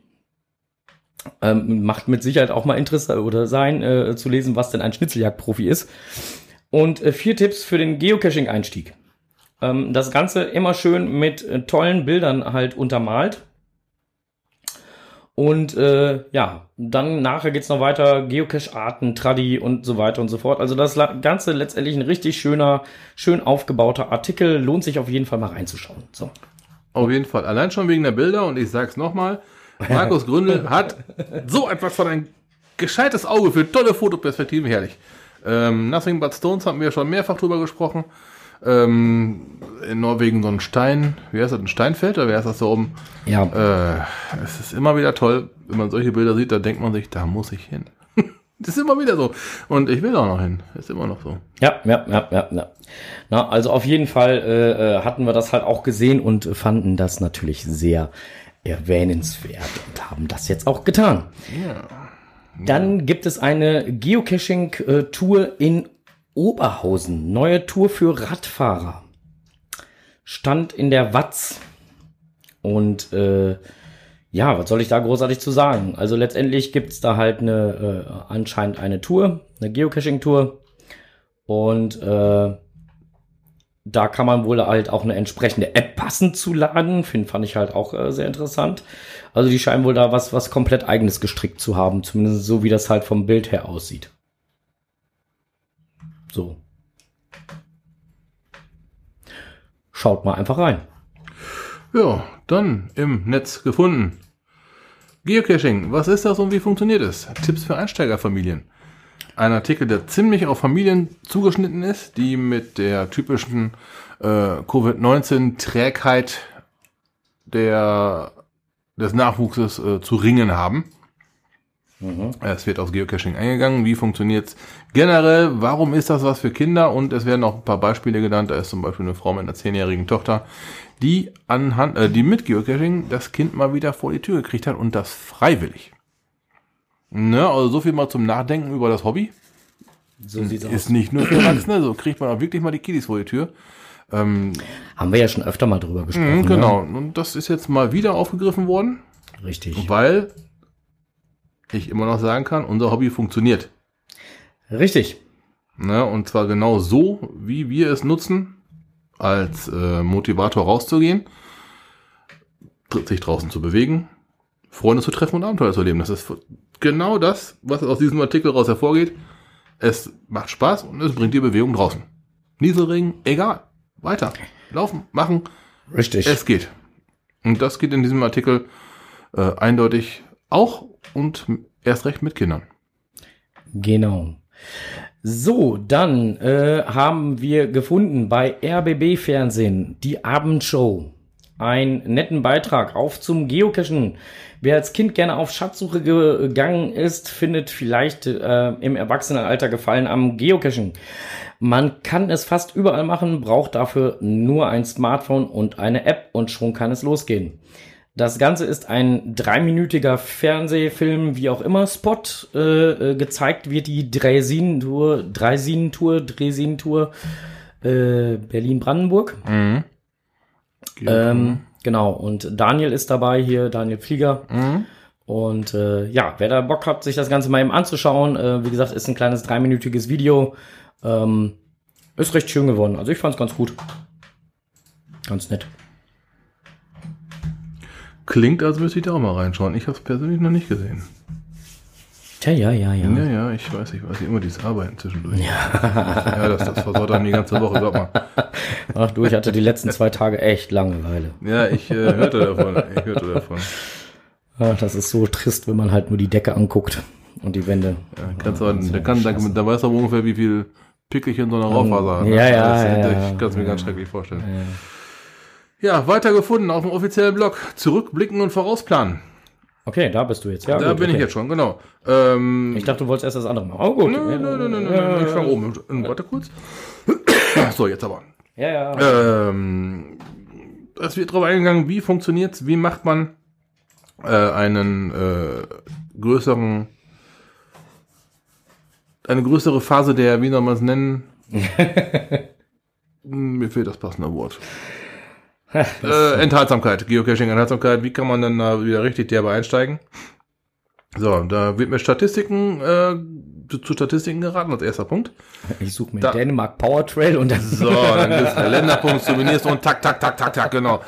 ähm, macht mit Sicherheit auch mal Interesse oder sein, äh, zu lesen, was denn ein Schnitzeljagdprofi ist. Und äh, vier Tipps für den Geocaching-Einstieg. Ähm, das Ganze immer schön mit äh, tollen Bildern halt untermalt. Und äh, ja, dann nachher geht's noch weiter, Geocache-Arten, Tradi und so weiter und so fort. Also das Ganze letztendlich ein richtig schöner, schön aufgebauter Artikel. Lohnt sich auf jeden Fall mal reinzuschauen. So. Auf jeden Fall. Allein schon wegen der Bilder und ich sag's nochmal, Markus Gründel hat so etwas von ein gescheites Auge für tolle Fotoperspektiven, herrlich. Ähm, Nothing But Stones haben wir schon mehrfach drüber gesprochen. Ähm, in Norwegen so ein Stein, wie heißt das, ein Steinfeld oder wer ist das so oben? Ja, Äh, es ist immer wieder toll, wenn man solche Bilder sieht, da denkt man sich, da muss ich hin. das ist immer wieder so. Und ich will auch noch hin. Ist immer noch so. Ja, ja, ja, ja, ja. Na, also auf jeden Fall äh, äh, hatten wir das halt auch gesehen und fanden das natürlich sehr erwähnenswert und haben das jetzt auch getan. Dann gibt es eine Geocaching-Tour in Oberhausen. Neue Tour für Radfahrer. Stand in der Watz. Und äh, ja, was soll ich da großartig zu sagen? Also letztendlich gibt's da halt eine äh, anscheinend eine Tour, eine Geocaching-Tour. Und äh, da kann man wohl halt auch eine entsprechende App passend zu laden. Find, fand ich halt auch äh, sehr interessant. Also die scheinen wohl da was, was komplett eigenes gestrickt zu haben. Zumindest so, wie das halt vom Bild her aussieht. So. Schaut mal einfach rein. Ja, dann im Netz gefunden. Geocaching, was ist das und wie funktioniert es? Tipps für Einsteigerfamilien. Ein Artikel, der ziemlich auf Familien zugeschnitten ist, die mit der typischen äh, Covid-19-Trägheit der, des Nachwuchses äh, zu ringen haben. Es wird auf Geocaching eingegangen. Wie funktioniert's generell? Warum ist das was für Kinder? Und es werden auch ein paar Beispiele genannt. Da ist zum Beispiel eine Frau mit einer zehnjährigen Tochter, die anhand, äh, die mit Geocaching das Kind mal wieder vor die Tür gekriegt hat und das freiwillig. Ne, also so viel mal zum Nachdenken über das Hobby. So sieht's Ist nicht nur für Erwachsene, so kriegt man auch wirklich mal die Kiddies vor die Tür. Haben wir ja schon öfter mal drüber gesprochen. Mhm, genau. Und das ist jetzt mal wieder aufgegriffen worden, Ne? Richtig. weil ich immer noch sagen kann, unser Hobby funktioniert. Richtig. Ne, und zwar genau so, wie wir es nutzen, als äh, Motivator rauszugehen, sich draußen zu bewegen, Freunde zu treffen und Abenteuer zu erleben. Das ist genau das, was aus diesem Artikel raus hervorgeht. Es macht Spaß und es bringt die Bewegung draußen. Nieselregen, egal. Weiter. Laufen, machen, Richtig. es geht. Und das geht in diesem Artikel äh, eindeutig auch und erst recht mit Kindern. Genau. So, dann äh, haben wir gefunden bei RBB Fernsehen die Abendshow. Einen netten Beitrag auf zum Geocachen. Wer als Kind gerne auf Schatzsuche gegangen ist, findet vielleicht äh, im Erwachsenenalter Gefallen am Geocachen. Man kann es fast überall machen, braucht dafür nur ein Smartphone und eine App und schon kann es losgehen. Das Ganze ist ein dreiminütiger Fernsehfilm, wie auch immer, Spot. Äh, äh, gezeigt wird die Dreisin-Tour, Dreisin-Tour, Dreisin-Tour äh, Berlin-Brandenburg. Ähm, genau, und Daniel ist dabei hier, Daniel Flieger. Und äh, ja, wer da Bock hat, sich das Ganze mal eben anzuschauen, äh, wie gesagt, ist ein kleines dreiminütiges Video. Ähm, ist recht schön geworden. Also ich fand's ganz gut. Ganz nett. Klingt, als müsste ich da auch mal reinschauen. Ich habe es persönlich noch nicht gesehen. Tja, ja, ja, ja. Ja, ja, ich weiß, ich weiß, immer dieses Arbeiten zwischendurch. Ja, ja das, das versaut dann die ganze Woche, sag mal. Ach du, ich hatte die letzten zwei Tage echt Langeweile. Ja, ich äh, hörte davon, ich hörte davon. Ach, das ist so trist, wenn man halt nur die Decke anguckt und die Wände. Ja, kannst du, der kann, da, da weiß aber ungefähr, wie viel Pickelchen so eine Raufaser hat. Ja, ja, ja, Ich ja. kann es mir ganz schrecklich vorstellen. Ja, weiter gefunden auf dem offiziellen Blog. Zurückblicken und vorausplanen. Okay, da bist du jetzt. Ja, da gut, bin ich okay. jetzt schon, genau. Ähm, Ich dachte, du wolltest erst das andere machen. Oh, gut. Nö, nö, nö, nö, nö, ich fange oben. an. Warte kurz. So, jetzt aber. Ja, ja. Ähm, es wird darauf eingegangen, wie funktioniert's, wie macht man äh, einen äh, größeren, eine größere Phase der, wie soll man es nennen? Mir fehlt das passende Wort. Äh, Enthaltsamkeit, Geocaching-Enthaltsamkeit. Wie kann man dann da wieder richtig derbe einsteigen? So, da wird mir Statistiken, äh, zu, zu Statistiken geraten als erster Punkt. Ich suche mir da- Dänemark Power Trail und dann So, dann gibt's Länderpunkt, Souvenirs und tak, tak, tak, tak, tak, genau.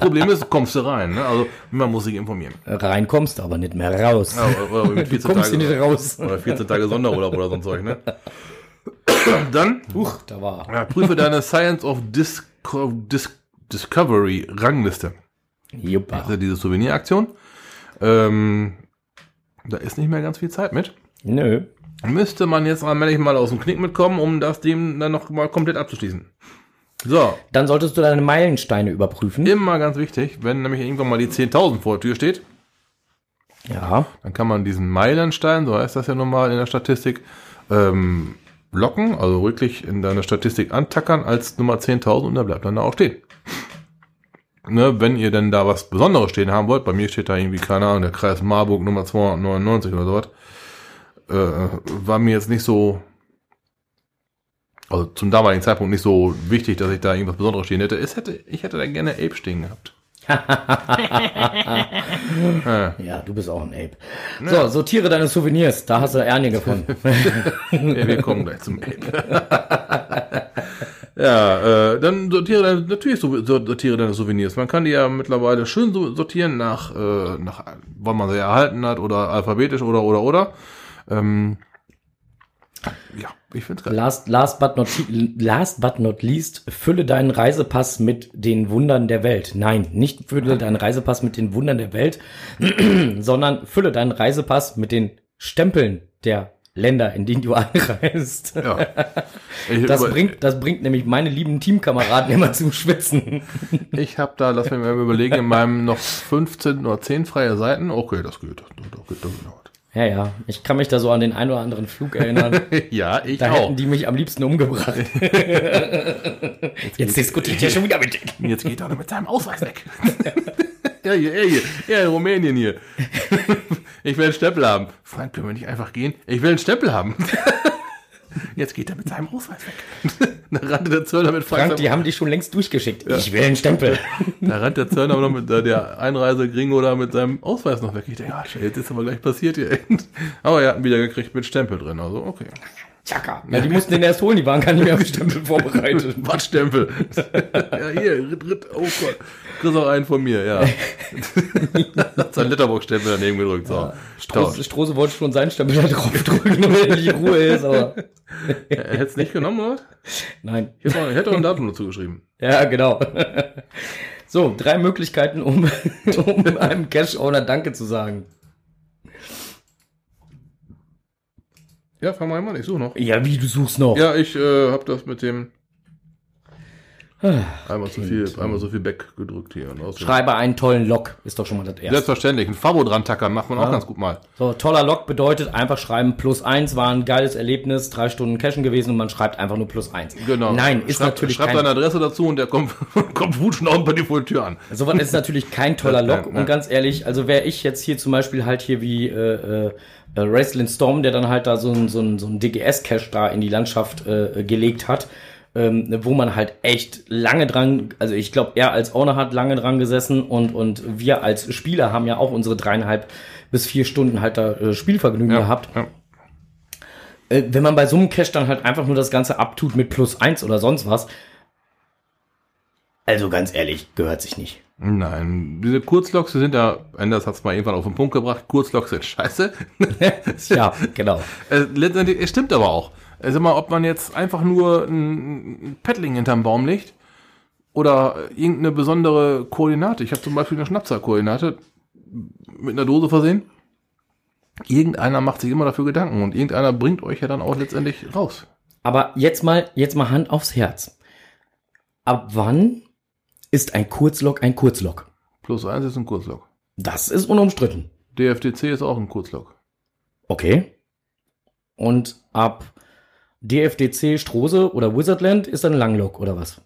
Problem ist, kommst du rein, ne? Also, man muss sich informieren. reinkommst, aber nicht mehr raus. Ja, oder, oder du 14 kommst Tage, nicht raus. oder 14 Tage Sonderurlaub oder so ein Zeug, ne? Dann, Huch, da war. ja, prüfe deine Science of Disco Dis Discovery Rangliste. Juppa. Also diese Souveniraktion. Ähm, da ist nicht mehr ganz viel Zeit mit. Nö. Müsste man jetzt allmählich mal aus dem Knick mitkommen, um das dem dann noch mal komplett abzuschließen. So, Dann solltest du deine Meilensteine überprüfen. Immer ganz wichtig, wenn nämlich irgendwann mal die 10.000 vor der Tür steht, Ja. dann kann man diesen Meilenstein, so heißt das ja nun mal in der Statistik, ähm, locken, also wirklich in deine Statistik antackern als Nummer 10.000 und da bleibt dann da auch stehen. Ne, wenn ihr denn da was Besonderes stehen haben wollt, bei mir steht da irgendwie, keine Ahnung, der Kreis Marburg Nummer 299 oder sowas, äh, war mir jetzt nicht so, also zum damaligen Zeitpunkt nicht so wichtig, dass ich da irgendwas Besonderes stehen hätte. Es hätte ich hätte da gerne Ape stehen gehabt. Ja, du bist auch ein Ape. So, sortiere deine Souvenirs. Da hast du Ernie gefunden. Ja, wir kommen gleich zum Ape. ja, äh, dann sortiere deine, natürlich so- so- sortiere deine Souvenirs. Man kann die ja mittlerweile schön so sortieren nach, äh, nach, wann man sie erhalten hat oder alphabetisch oder, oder, oder. Ähm, ja, ich find's geil. Last, last, but not, last but not least, fülle deinen Reisepass mit den Wundern der Welt. Nein, nicht fülle deinen Reisepass mit den Wundern der Welt, sondern fülle deinen Reisepass mit den Stempeln der Länder, in denen du einreist. Ja. Ich, Das bringt, das bringt nämlich meine lieben Teamkameraden immer zum Schwitzen. ich habe da, lass mich mal überlegen, in meinem noch 15 oder 10 freie Seiten. Okay, das geht. Das, geht, das geht. Ja, ja, ich kann mich da so an den einen oder anderen Flug erinnern. Ja, ich Da auch. hätten die mich am liebsten umgebracht. Jetzt diskutiert ihr schon wieder mit denen. Jetzt geht er mit seinem Ausweis weg. Ja, hier, er hier, er in Rumänien hier. Ich will einen Stempel haben. Frank, können wir nicht einfach gehen? Ich will einen Stempel haben. Jetzt geht er mit seinem Ausweis weg. da rannte der Zöllner mit Frank. Frank, die haben dich schon längst durchgeschickt. Ich will einen Stempel. da rennt der Zöllner noch mit der- der Einreisegringo da mit seinem Ausweis noch weg. Ich denke, ja, jetzt ist aber gleich passiert hier. aber er hat ihn wieder gekriegt mit Stempel drin. Also, okay. Tschakka. Ja, die mussten den erst holen, die waren gar nicht mehr auf Stempel vorbereitet. Wattstempel. ja, hier, Ritt, Ritt, oh Gott. Kriegst auch einen von mir, ja. Sein Letterbox-Stempel daneben gedrückt, so. Strose, Strose wollte schon seinen Stempel da drauf drücken, damit nicht Ruhe ist, aber Er hätte es nicht genommen, oder? nein. Ich hätte auch, ich hätte auch ein Datum dazu geschrieben. Ja, genau. So, drei Möglichkeiten, um, um einem Cash-Owner Danke zu sagen. Ja, fang mal an, ich suche noch. Ja, wie, du suchst noch? Ja, ich äh, habe das mit dem einmal zu viel, einmal so viel Back gedrückt hier. Und außerdem- Schreibe einen tollen Log, ist doch schon mal das erste. Selbstverständlich, ein Fabo dran tackern macht man auch ganz gut mal. So, toller Log bedeutet einfach schreiben plus eins, war ein geiles Erlebnis, drei Stunden Cashen gewesen und man schreibt einfach nur plus eins. Genau. Nein, ist schreib, natürlich Schreib kein, deine Adresse dazu und der kommt, kommt wutschnaubend bei dir vor die Tür an. sowas ist natürlich kein toller Log nein, und nein. ganz ehrlich, also wäre ich jetzt hier zum Beispiel halt hier wie äh, äh, Raceland Storm, der dann halt da so ein, so ein, so ein DGS-Cache da in die Landschaft äh, gelegt hat, ähm, wo man halt echt lange dran, also ich glaube, er als Owner hat lange dran gesessen und, und wir als Spieler haben ja auch unsere dreieinhalb bis vier Stunden halt da äh, Spielvergnügen gehabt. Ja. Äh, wenn man bei so einem Cache dann halt einfach nur das Ganze abtut mit plus eins oder sonst was, also ganz ehrlich, gehört sich nicht. Nein, diese Kurzloks, sind ja, Anders hat es mal irgendwann auf den Punkt gebracht, Kurzloks sind scheiße. ja, genau. Äh, letztendlich, es stimmt aber auch. Sag mal, ob man jetzt einfach nur ein Paddling hinterm Baum legt oder irgendeine besondere Koordinate. Ich habe zum Beispiel eine Schnapszahlkoordinate mit einer Dose versehen. Irgendeiner macht sich immer dafür Gedanken und irgendeiner bringt euch ja dann auch letztendlich raus. Aber jetzt mal, jetzt mal Hand aufs Herz. Ab wann ist ein Kurzlok ein Kurzlok? Plus eins ist ein Kurzlok. Das ist unumstritten. DFDC ist auch ein Kurzlok. Okay. Und ab DFDC Strose oder Wizardland ist dann ein Langlok oder was?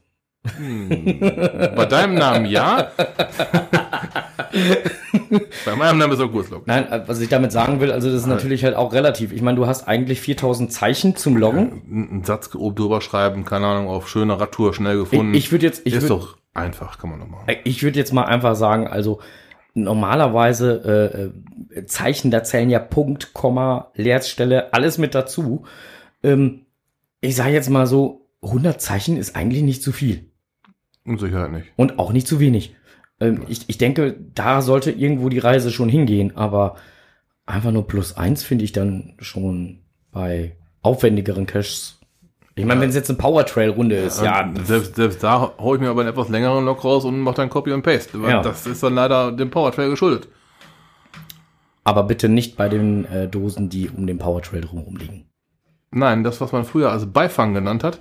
Bei deinem Namen ja. Bei meinem Namen ist auch Kurzlok. Nein, äh, was ich damit sagen will, also das ist natürlich halt auch relativ. Ich meine, du hast eigentlich 4000 Zeichen zum Loggen. Einen Satz oben drüber schreiben, keine Ahnung, auf schöner Radtour schnell gefunden. Ich, ich würde jetzt, ich ist würde doch einfach, kann man doch machen. ich würde jetzt mal einfach sagen, also normalerweise äh, äh, Zeichen, da zählen ja Punkt, Komma, Leerstelle, alles mit dazu. Ähm, ich sage jetzt mal so, 100 Zeichen ist eigentlich nicht zu viel. Mit Sicherheit nicht. Und auch nicht zu wenig. Ähm, ich, ich denke, da sollte irgendwo die Reise schon hingehen, aber einfach nur plus eins finde ich dann schon bei aufwendigeren Caches. Ich meine, wenn es jetzt eine Powertrail-Runde ist, ja, selbst, selbst da hau ich mir aber einen etwas längeren Log raus und mach dann Copy und Paste. Ja. Das ist dann leider dem Powertrail geschuldet. aber bitte nicht bei den äh, Dosen, die um den Powertrail drumherum liegen. Nein, das, was man früher als Beifang genannt hat,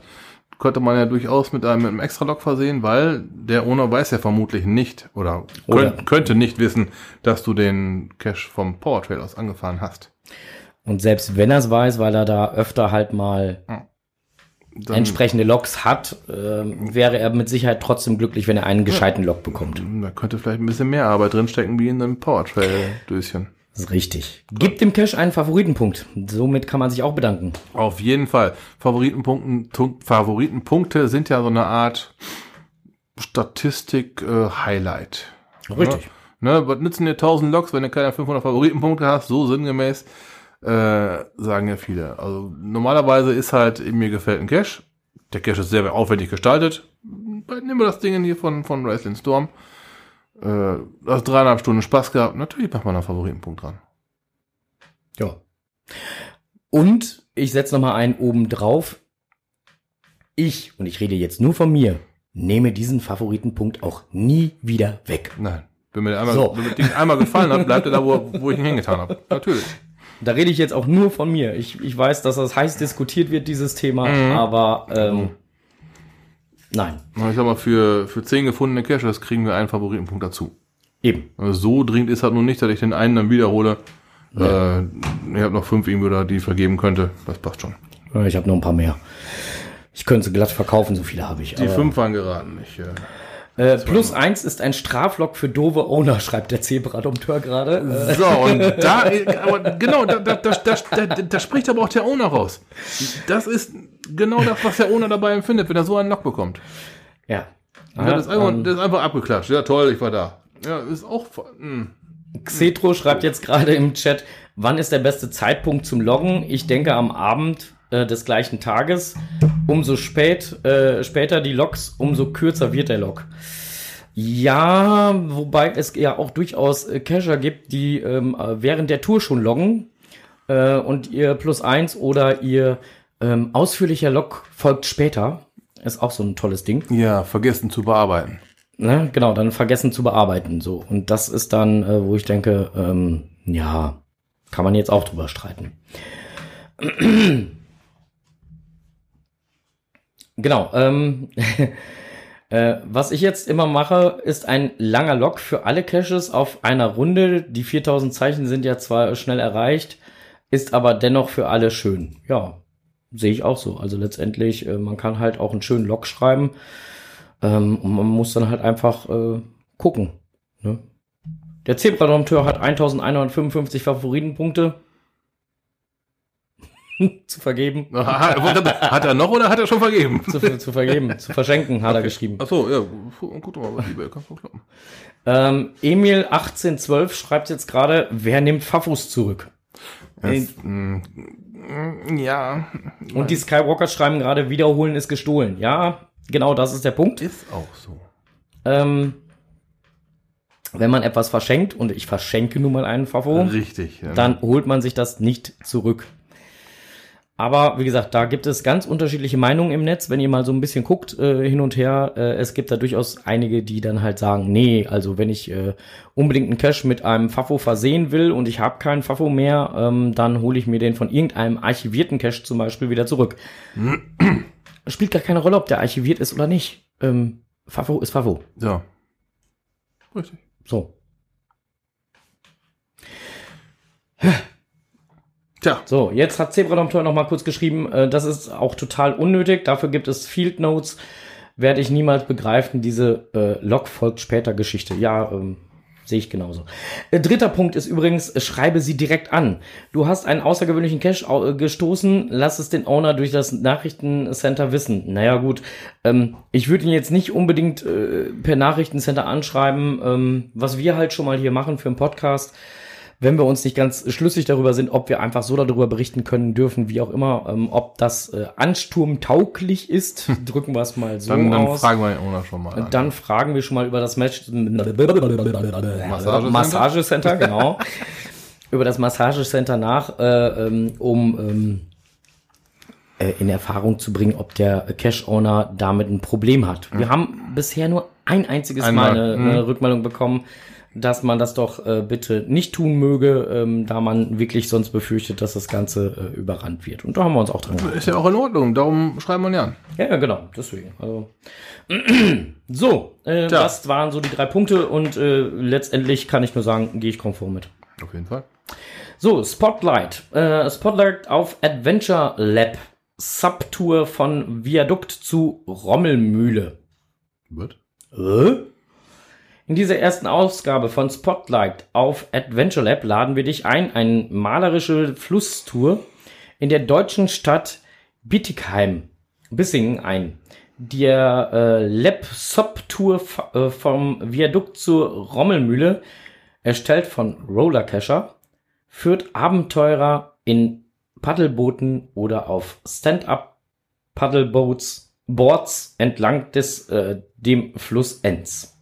könnte man ja durchaus mit einem, mit einem Extra-Log versehen, weil der Owner weiß ja vermutlich nicht oder, Oder- könnt, könnte nicht wissen, dass du den Cache vom Powertrail aus angefahren hast. Und selbst wenn er es weiß, weil er da öfter halt mal Dann, entsprechende Loks hat, ähm, wäre er mit Sicherheit trotzdem glücklich, wenn er einen gescheiten Log bekommt. da könnte vielleicht ein bisschen mehr Arbeit drinstecken wie in einem Powertrail-Döschen. Das ist richtig. Gib dem Cache einen Favoritenpunkt. Somit kann man sich auch bedanken. Auf jeden Fall. Favoritenpunkten, Favoritenpunkte sind ja so eine Art Statistik-Highlight. Richtig. Ne, was nützen dir 1000 Logs, wenn du keine 500 Favoritenpunkte hast? So sinngemäß äh, sagen ja viele. Also normalerweise ist halt, mir gefällt ein Cache. Der Cache ist sehr aufwendig gestaltet. Nehmen wir das Ding hier von, von Wrestling Storm. Äh, du hast dreieinhalb Stunden Spaß gehabt. Natürlich macht man einen Favoritenpunkt dran. Ja. Und ich setze noch mal einen oben drauf. Ich, und ich rede jetzt nur von mir, nehme diesen Favoritenpunkt auch nie wieder weg. Nein. Wenn mir, der einmal, So. wenn mir das Ding einmal gefallen hat, bleibt er da, wo, wo ich ihn hingetan habe. Natürlich. Da rede ich jetzt auch nur von mir. Ich, ich weiß, dass das heiß diskutiert wird, dieses Thema, aber ähm, nein, Ich sag mal, für, für 10 gefundene Caches kriegen wir einen Favoritenpunkt dazu. eben. Also so dringend ist halt nun nicht, dass ich den einen dann wiederhole. Äh, ich habe noch fünf irgendwie oder die ich vergeben könnte. Das passt schon. Ich habe noch ein paar mehr. Ich könnte sie glatt verkaufen, so viele habe ich. Die fünf waren geraten. Ich, äh, Äh, plus eins ist ein Straflock für doofe Owner, schreibt der Zebra-Dompteur gerade. Äh, so, und da, aber genau, da, da, da, da, spricht aber auch der Owner raus. Das ist genau das, was der Owner dabei empfindet, wenn er so einen Lock bekommt. ja. Das, ist einfach, ähm, einfach abgeklatscht. Ja, toll, ich war da. Ja, ist auch. Mh. Xetro schreibt jetzt gerade im Chat, wann ist der beste Zeitpunkt zum Loggen? Ich denke am Abend äh, des gleichen Tages. Umso spät, äh, später die Logs, umso kürzer wird der Log. Ja, wobei es ja auch durchaus äh, Cacher gibt, die ähm, äh, während der Tour schon loggen äh, und ihr plus eins oder ihr ähm, ausführlicher Log folgt später. Ist auch so ein tolles Ding. Ja, vergessen zu bearbeiten. Ne, genau, dann vergessen zu bearbeiten. So. Und das ist dann, äh, wo ich denke, ähm, ja, kann man jetzt auch drüber streiten. Genau, ähm, äh, was ich jetzt immer mache, ist ein langer Log für alle Caches auf einer Runde. Die 4000 Zeichen sind ja zwar schnell erreicht, ist aber dennoch für alle schön. Ja, sehe ich auch so. Also letztendlich, äh, man kann halt auch einen schönen Log schreiben. Ähm, und man muss dann halt einfach äh, gucken. Ne? Der Zebra-Dompteur hat 1155 Favoritenpunkte zu vergeben. hat er noch oder hat er schon vergeben? Zu, zu vergeben, zu verschenken, hat er geschrieben. Achso, ja, gut was eBay kann schon klappen. Ähm, Emil1812 schreibt jetzt gerade, wer nimmt Fafus zurück? Das, mh, mh, ja, Und die Skywalkers schreiben gerade, wiederholen ist gestohlen. Ja, genau das ist der Punkt. ist auch so. Ähm, wenn man etwas verschenkt, und ich verschenke nun mal einen Fafo, Richtig. ja. dann holt man sich das nicht zurück. Aber wie gesagt, da gibt es ganz unterschiedliche Meinungen im Netz. Wenn ihr mal so ein bisschen guckt äh, hin und her, äh, es gibt da durchaus einige, die dann halt sagen, nee, also wenn ich äh, unbedingt einen Cache mit einem Fafo versehen will und ich habe keinen Fafo mehr, ähm, dann hole ich mir den von irgendeinem archivierten Cache zum Beispiel wieder zurück. Spielt gar keine Rolle, ob der archiviert ist oder nicht. Ähm, Fafo ist Fafo. Ja. Richtig. So. Tja. So, jetzt hat Zebradompteur noch mal kurz geschrieben, äh, das ist auch total unnötig. Dafür gibt es Field Notes. Werde ich niemals begreifen, diese äh, Log folgt später Geschichte. Ja, ähm, sehe ich genauso. Äh, dritter Punkt ist übrigens, äh, schreibe sie direkt an. Du hast einen außergewöhnlichen Cache au- äh, gestoßen, lass es den Owner durch das Nachrichtencenter wissen. Naja gut, ähm, ich würde ihn jetzt nicht unbedingt äh, per Nachrichtencenter anschreiben, ähm, was wir halt schon mal hier machen für einen Podcast wenn wir uns nicht ganz schlüssig darüber sind, ob wir einfach so darüber berichten können dürfen, wie auch immer, ähm, ob das äh, ansturmtauglich ist, drücken wir es mal so Dann, dann aus. fragen wir den Owner schon mal. an. Dann fragen wir schon mal über das Match Massagecenter? Massagecenter, genau. über das Massagecenter nach, äh, ähm, um ähm, äh, in Erfahrung zu bringen, ob der Cash-Owner damit ein Problem hat. Wir haben bisher nur ein einziges Einmal, Mal eine, mhm. eine Rückmeldung bekommen, dass man das doch äh, bitte nicht tun möge, ähm, da man wirklich sonst befürchtet, dass das Ganze äh, überrannt wird. Und da haben wir uns auch dran gehalten. Ist ja auch in Ordnung, darum schreiben wir ihn ja an. Ja, ja, genau, deswegen. Also. so, äh, Tja. das waren so die drei Punkte und äh, letztendlich kann ich nur sagen, gehe ich konform mit. Auf jeden Fall. So, Spotlight. Äh, Spotlight auf Adventure Lab. Subtour von Viadukt zu Rommelmühle. Wird. Äh? In dieser ersten Ausgabe von Spotlight auf Adventure Lab laden wir dich ein, eine malerische Flusstour in der deutschen Stadt Bietigheim, Bissingen ein. Der äh, Lab Subtour f- äh, vom Viadukt zur Rommelmühle, erstellt von Roller Cacher, führt Abenteurer in Paddelbooten oder auf Stand-up Paddleboats Boards entlang des äh, dem Fluss Enz.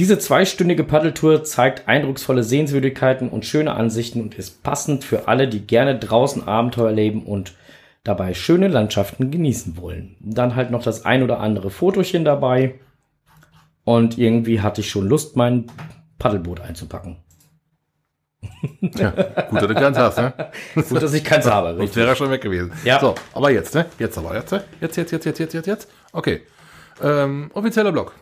Diese zweistündige Paddeltour zeigt eindrucksvolle Sehenswürdigkeiten und schöne Ansichten und ist passend für alle, die gerne draußen Abenteuer leben und dabei schöne Landschaften genießen wollen. Dann halt noch das ein oder andere Fotochen dabei. Und irgendwie hatte ich schon Lust, mein Paddelboot einzupacken. Tja, gut, dass du keins hast, ne? Gut, dass ich keins habe. Sonst Richtig. wäre er schon weg gewesen. Ja. So, aber jetzt, ne? Jetzt aber, jetzt, ne? Jetzt, jetzt, jetzt, jetzt, jetzt, jetzt, jetzt. Okay. Ähm, offizieller Blog.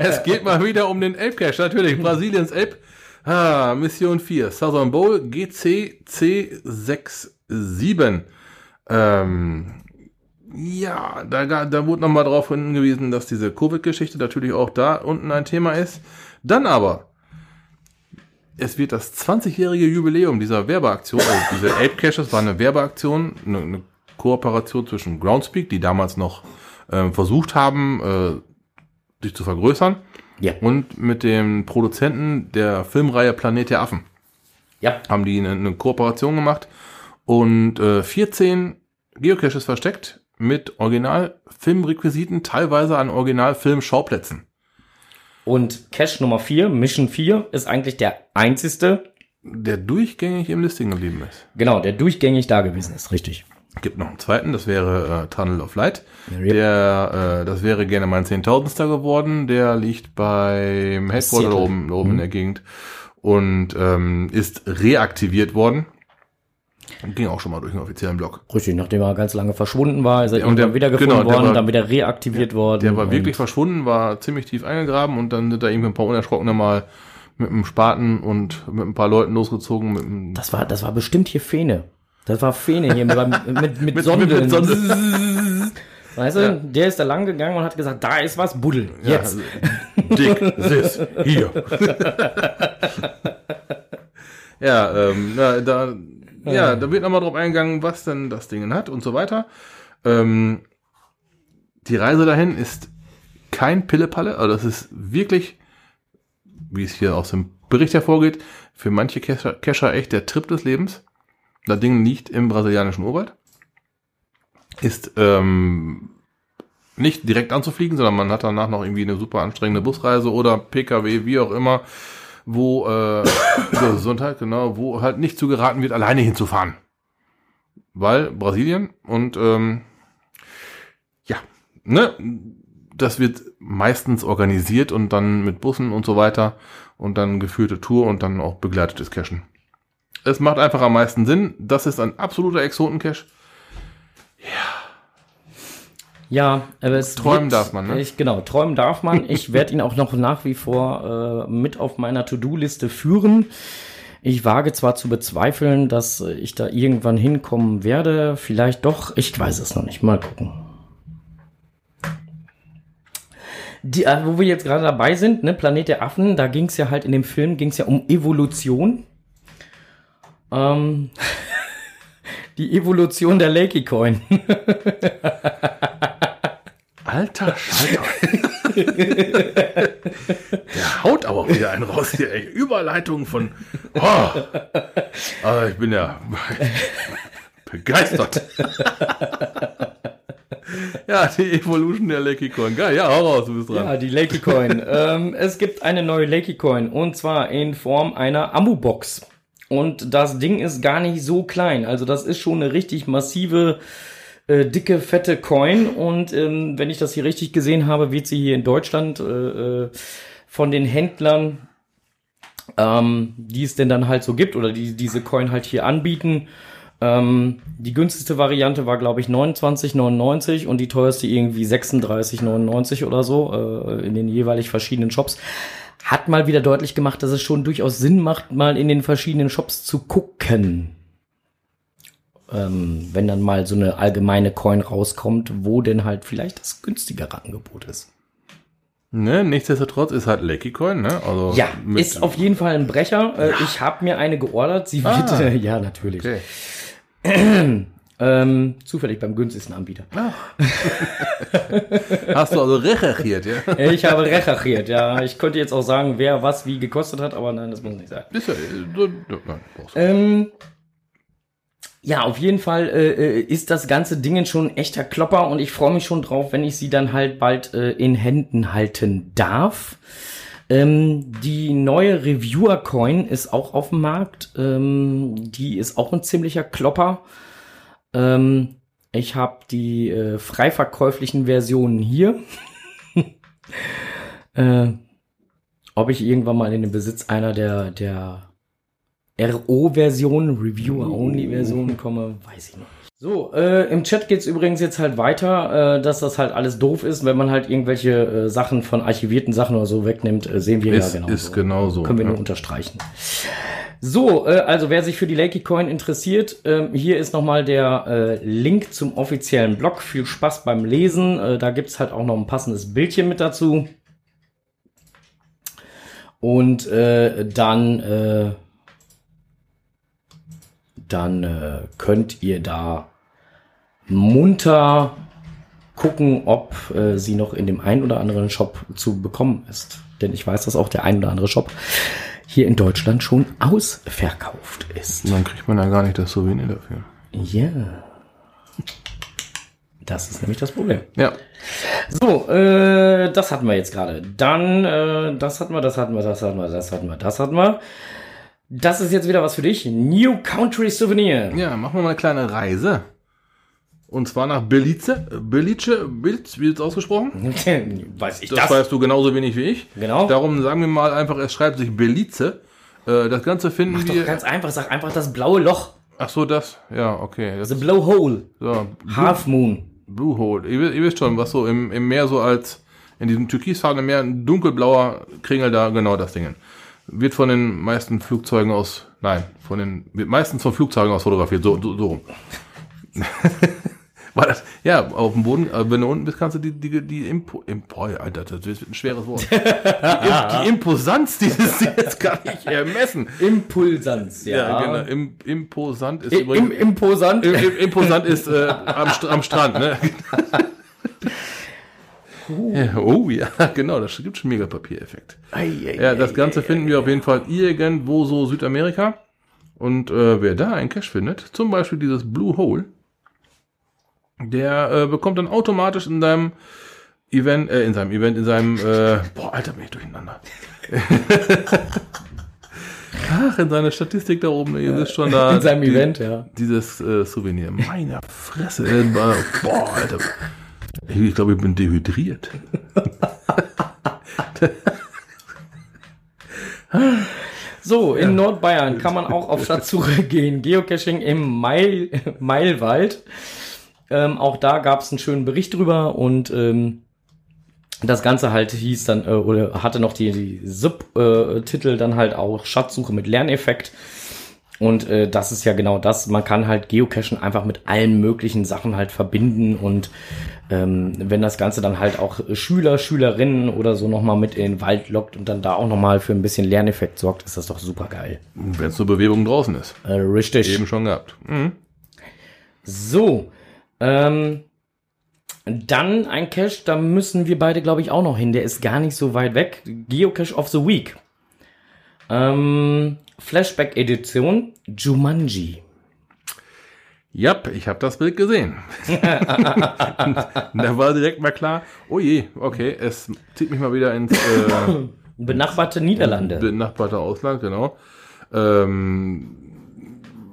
es geht mal wieder um den Ape Cache, natürlich. Brasiliens Ape. Ah, Mission 4. Southern Bowl GC C67. Ähm, ja, da, da wurde nochmal darauf hingewiesen, dass diese Covid-Geschichte natürlich auch da unten ein Thema ist. Dann aber, es wird das 20-jährige Jubiläum dieser Werbeaktion, also diese Ape Caches war eine Werbeaktion, eine, eine Kooperation zwischen Groundspeak, die damals noch ähm, versucht haben, äh, sich zu vergrößern, Ja. und mit dem Produzenten der Filmreihe Planet der Affen Ja. haben die eine, eine Kooperation gemacht und äh, 14 Geocaches versteckt mit Original-Filmrequisiten, teilweise an Original-Film-Schauplätzen. Und Cache Nummer 4, Mission 4, ist eigentlich der einzigste, Der durchgängig im Listing geblieben ist. genau, der durchgängig da gewesen ist. Richtig. Gibt noch einen zweiten, das wäre äh, Tunnel of Light. Ja. Der, äh, das wäre gerne mein Zehntausendster geworden. Der liegt beim Headquarter oben, da oben in der Gegend und ähm, ist reaktiviert worden. Ging auch schon mal durch den offiziellen Blog. Richtig, nachdem er ganz lange verschwunden war, ist er Ja, und irgendwann der- wiedergefunden genau, der worden, war- dann wieder reaktiviert worden. Der war und- wirklich verschwunden, war ziemlich tief eingegraben und dann sind da irgendwie ein paar Unerschrockene mal mit einem Spaten und mit ein paar Leuten losgezogen. Das war, das war bestimmt hier Fene. Das war Fene hier beim, mit, mit, Sondeln. mit Sondeln. Weißt du, der ist da lang gegangen und hat gesagt, da ist was, Buddel. Jetzt. Ja, dick, sis, hier. ja, ähm, na, da, ja, da wird nochmal drauf eingegangen, was denn das Ding hat und so weiter. Ähm, die Reise dahin ist kein Pillepalle, also das ist wirklich, wie es hier aus dem Bericht hervorgeht, für manche Cacher echt der Trip des Lebens. Das Ding liegt im brasilianischen Urwald. Ist ähm, nicht direkt anzufliegen, sondern man hat danach noch irgendwie eine super anstrengende Busreise oder PKW, wie auch immer, wo äh, Gesundheit, genau, wo halt nicht zu geraten wird, alleine hinzufahren. Weil Brasilien und ähm, ja, ne, das wird meistens organisiert und dann mit Bussen und so weiter und dann geführte Tour und dann auch begleitetes Cashen. Es macht einfach am meisten Sinn. Das ist ein absoluter Exotencache. Ja, aber es Träumen darf man, ne? Ich, genau, träumen darf man. Ich werde ihn auch noch nach wie vor äh, mit auf meiner To-Do-Liste führen. Ich wage zwar zu bezweifeln, dass äh, ich da irgendwann hinkommen werde. Vielleicht doch. Ich weiß es noch nicht. Mal gucken. Die, äh, wo wir jetzt gerade dabei sind, ne, Planet der Affen, da ging es ja halt in dem Film, ging es ja um Evolution. Ähm, die Evolution der Lakey-Coin. Alter Schalter. Der haut aber wieder einen raus hier. Ey. Überleitung von. Oh. Also ich bin ja begeistert. Ja, die Evolution der Lakey Coin. Geil, ja, hau raus, du bist dran. Ja, die Lakey Coin. ähm, es gibt eine neue Lakey Coin und zwar in Form einer Ammu-Box. Und das Ding ist gar nicht so klein. Also das ist schon eine richtig massive, äh, dicke, fette Coin. Und ähm, wenn ich das hier richtig gesehen habe, wird sie hier in Deutschland äh, äh, von den Händlern, ähm, die es denn dann halt so gibt oder die diese Coin halt hier anbieten, ähm, die günstigste Variante war, glaube ich, 29,99 und die teuerste irgendwie 36,99 oder so äh, in den jeweilig verschiedenen Shops. Hat mal wieder deutlich gemacht, dass es schon durchaus Sinn macht, mal in den verschiedenen Shops zu gucken. Ähm, wenn dann mal so eine allgemeine Coin rauskommt, wo denn halt vielleicht das günstigere Angebot ist. Ne, nichtsdestotrotz ist halt Lakey Coin, ne? Also Ja, ist auf jeden Fall ein Brecher. Äh, Ich habe mir eine geordert. Sie wird, Ah. ja, natürlich. Okay. Ähm, zufällig beim günstigsten Anbieter. Hast du also recherchiert, ja? Ich habe recherchiert, ja. Ich könnte jetzt auch sagen, wer was wie gekostet hat, aber nein, das muss nicht sein. Ist ja, nein, du. Ähm, ja, auf jeden Fall äh, äh, ist das ganze Ding schon ein echter Klopper und ich freue mich schon drauf, wenn ich sie dann halt bald äh, in Händen halten darf. Ähm, die neue Reviewer Coin ist auch auf dem Markt. Ähm, die ist auch ein ziemlicher Klopper. Ähm, ich habe die äh, frei verkäuflichen Versionen hier. äh, ob ich irgendwann mal in den Besitz einer der, der RO-Version, Reviewer-Only-Version komme, weiß ich noch nicht. So, äh, im Chat geht's übrigens jetzt halt weiter, äh, dass das halt alles doof ist, wenn man halt irgendwelche äh, Sachen von archivierten Sachen oder so wegnimmt, äh, sehen wir Ist- ja genau. ist genauso, Können wir ja. nur unterstreichen. So, äh, also wer sich für die Lakey Coin interessiert, ähm, hier ist nochmal der äh, Link zum offiziellen Blog. Viel Spaß beim Lesen. Äh, da gibt's halt auch noch ein passendes Bildchen mit dazu. Und äh, dann, äh, dann äh, könnt ihr da munter gucken, ob äh, sie noch in dem einen oder anderen Shop zu bekommen ist. Denn ich weiß, dass auch der ein oder andere Shop hier in Deutschland schon ausverkauft ist. Dann kriegt man ja gar nicht das Souvenir dafür. Ja. Das ist nämlich das Problem. Ja. So, äh, das hatten wir jetzt gerade. Dann, äh, das hatten wir, das hatten wir, das hatten wir, das hatten wir, das hatten wir. Das ist jetzt wieder was für dich. New Country Souvenir. Ja, machen wir mal eine kleine Reise. Und zwar nach Belize. Belize, Belize, wie ist ausgesprochen? Weiß ich Das, das? weißt du genauso wenig wie ich. Genau. Darum sagen wir mal einfach, es schreibt sich Belize. Äh, das Ganze finden Doch wir. ganz einfach, sag einfach das blaue Loch. Ach so, das. Ja, okay. Das The Blow Hole. so, Half Moon. Blue Hole. Ihr, wisst- ihr wisst schon, was so im, im Meer so als in diesem türkisfarbenen Meer ein dunkelblauer Kringel da, genau das Ding. Wird von den meisten Flugzeugen aus, nein, von den, wird meistens von Flugzeugen aus fotografiert, so, so, so rum. War das, ja, auf dem Boden, äh, wenn du unten bist, kannst du die, die, die Impo, Impo, Alter, das wird ein schweres Wort. Die, die Imposanz dieses Tiers kann ich ermessen. Impulsanz, ja. Ja, genau. Im, imposant ist I- Im, übrigens, imposant. im, im, imposant ist äh, am, am Strand, ne? Ja, oh ja, genau, das gibt schon Megapapiereffekt. Ja, das Ganze finden wir auf jeden Fall irgendwo so Südamerika. Und äh, wer da einen Cache findet, zum Beispiel dieses Blue Hole, Der äh, bekommt dann automatisch in seinem Event, äh, in seinem Event, in seinem, äh, boah, Alter, bin ich durcheinander. Ach, in seiner Statistik da oben, ihr wisst schon da. In seinem die, Event, ja. Dieses äh, Souvenir. Meine Fresse. Äh, boah, Alter. Ich, ich glaube, ich bin dehydriert. So, in Nordbayern kann man auch auf Schatzsuche gehen. Geocaching im Meil, Meilwald. Ähm, auch da gab es einen schönen Bericht drüber und ähm, das Ganze halt hieß dann, äh, oder hatte noch die, die Subtitel dann halt auch Schatzsuche mit Lerneffekt. Und äh, das ist ja genau das. Man kann halt Geocachen einfach mit allen möglichen Sachen halt verbinden und ähm, wenn das Ganze dann halt auch Schüler, Schülerinnen oder so nochmal mit in den Wald lockt und dann da auch nochmal für ein bisschen Lerneffekt sorgt, ist das doch super geil. Wenn es nur Bewegung draußen ist. Äh, richtig. Eben schon gehabt. Mhm. So. Ähm, dann ein Cache, da müssen wir beide, glaube ich, auch noch hin. Der ist gar nicht so weit weg. Geocache of the Week. Ähm, Flashback-Edition Jumanji. Ja, ich habe das Bild gesehen. da war direkt mal klar, oh je, okay, es zieht mich mal wieder ins äh, Benachbarte Niederlande. benachbarte Ausland, genau. Ähm,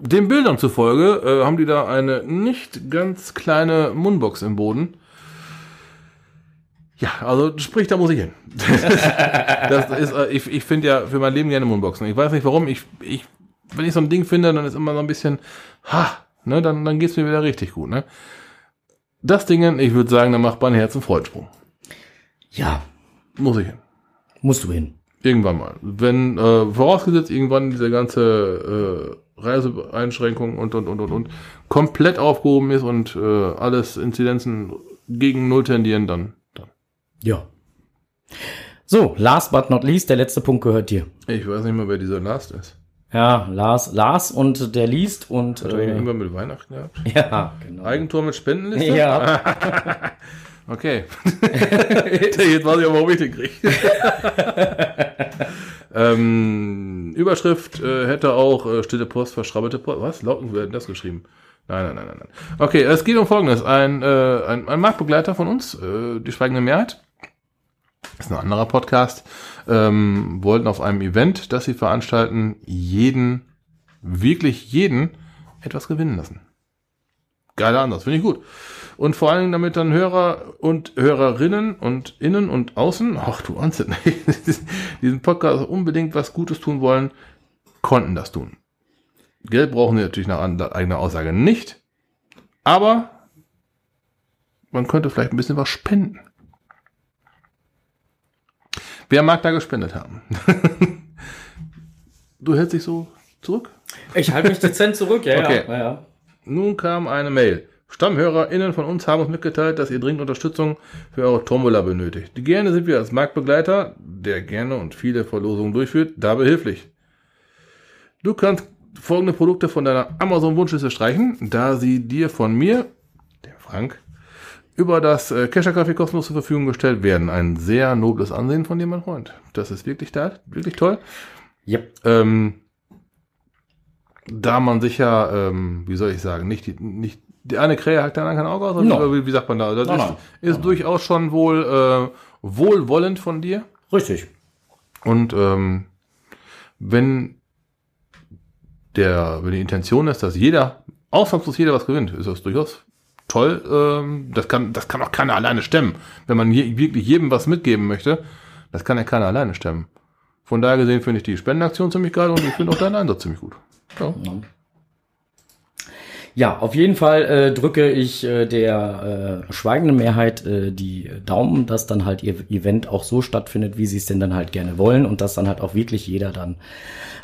den Bildern zufolge äh, haben die da eine nicht ganz kleine Mundbox im Boden. Ja, also sprich, da muss ich hin. das ist, äh, ich ich finde ja für mein Leben gerne Mundboxen. Ich weiß nicht warum. Ich, ich, wenn ich so ein Ding finde, dann ist immer so ein bisschen, ha, ne, dann, dann geht's mir wieder richtig gut, ne. Das Ding, ich würde sagen, da macht man Herz- und Freudsprung. Ja, Muss ich hin. musst du hin. Irgendwann mal. Wenn, äh, vorausgesetzt, irgendwann diese ganze äh, Reiseeinschränkung und, und, und, und, und komplett aufgehoben ist und äh, alles Inzidenzen gegen Null tendieren, dann, dann. Ja. So, last but not least, der letzte Punkt gehört dir. Ich weiß nicht mal, wer dieser Last ist. Ja, Lars, Lars und der liest und Hat er äh, irgendwann mit Weihnachten gehabt? ja, genau. Eigentor mit Spendenliste? Ja, Okay. Jetzt weiß ich aber, warum ich den kriege. ähm, Überschrift äh, hätte auch äh, stille Post, verschrabbelte Post. Was? Lauten werden das geschrieben? Nein, nein, nein, nein, nein. Okay, es geht um Folgendes. Ein, äh, ein, ein Marktbegleiter von uns, äh, die Schweigende Mehrheit, ist ein anderer Podcast, ähm, wollten auf einem Event, das sie veranstalten, jeden, wirklich jeden, etwas gewinnen lassen. Geiler Ansatz, finde ich gut. Und vor allem damit dann Hörer und Hörerinnen und innen und außen, ach du Wahnsinn, diesen Podcast unbedingt was Gutes tun wollen, konnten das tun. Geld brauchen sie natürlich nach eigener Aussage nicht, aber man könnte vielleicht ein bisschen was spenden. Wer mag da gespendet haben? du hältst dich so zurück? ich halte mich dezent zurück, ja, Okay. ja, ja. Nun kam eine Mail. StammhörerInnen von uns haben uns mitgeteilt, dass ihr dringend Unterstützung für eure Tombola benötigt. Die gerne sind wir als Marktbegleiter, der gerne und viele Verlosungen durchführt, da behilflich. Du kannst folgende Produkte von deiner Amazon-Wunschliste streichen, da sie dir von mir, dem Frank, über das äh, Kescher Café kostenlos zur Verfügung gestellt werden. Ein sehr nobles Ansehen von dir, mein Freund. Das ist wirklich da, wirklich toll. Yep. Ähm, da man sich ja, ähm, wie soll ich sagen, nicht die, nicht die eine Krähe hackt dann kein Auge aus, oder No. wie, wie sagt man da? Das No, ist, no. ist durchaus schon wohl äh, wohlwollend von dir. Richtig. Und ähm, wenn der, wenn die Intention ist, dass jeder, ausnahmslos jeder was gewinnt, ist das durchaus toll. Ähm, das kann, das kann auch keiner alleine stemmen. Wenn man je, wirklich jedem was mitgeben möchte, das kann ja keiner alleine stemmen. Von daher gesehen finde ich die Spendenaktion ziemlich geil und ich finde auch deinen Einsatz ziemlich gut. Ja. Ja, auf jeden Fall äh, drücke ich äh, der äh, schweigenden Mehrheit äh, die Daumen, dass dann halt ihr Event auch so stattfindet, wie sie es denn dann halt gerne wollen und dass dann halt auch wirklich jeder dann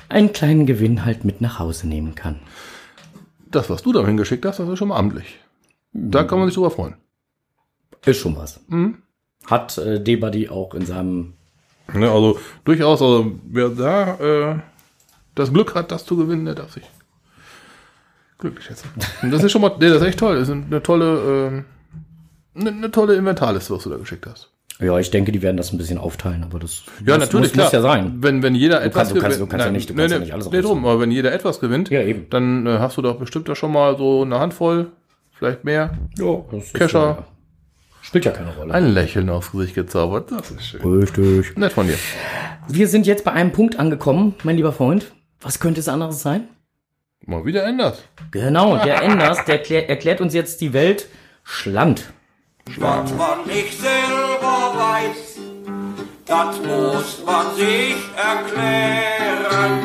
einen kleinen Gewinn halt mit nach Hause nehmen kann. Das, was du da hingeschickt hast, das ist schon mal amtlich. Da kann man sich drüber freuen. Ist schon was. Mhm. Hat äh, D-Buddy auch in seinem Ne, also durchaus, also wer da äh, das Glück hat, das zu gewinnen, der darf sich glücklich schätzen. Und das ist schon mal, nee, das ist echt toll. Das ist eine tolle, ähm, eine, eine tolle Inventarliste, was du da geschickt hast. Ja, ich denke, die werden das ein bisschen aufteilen, aber das Ja, muss, natürlich, muss, klar. muss ja sein. Wenn, wenn jeder etwas kannst- du kannst- gewinnt- du kannst ja nicht- du kannst ja nicht alles nee, drum, aber wenn jeder etwas gewinnt, Ja, eben. dann äh, hast du doch bestimmt da schon mal so eine Handvoll vielleicht mehr. Ja, das Kescher. ja- Spielt ja keine Rolle. Ein Lächeln aufs Gesicht gezaubert. Das ist schön. Richtig. Nett von dir. Wir sind jetzt bei einem Punkt angekommen, mein lieber Freund. Was könnte es anderes sein? Mal wieder ändert. Genau, der Enders, der erklär, erklärt uns jetzt die Welt Schland. Was man nicht selber weiß, das muss man sich erklären.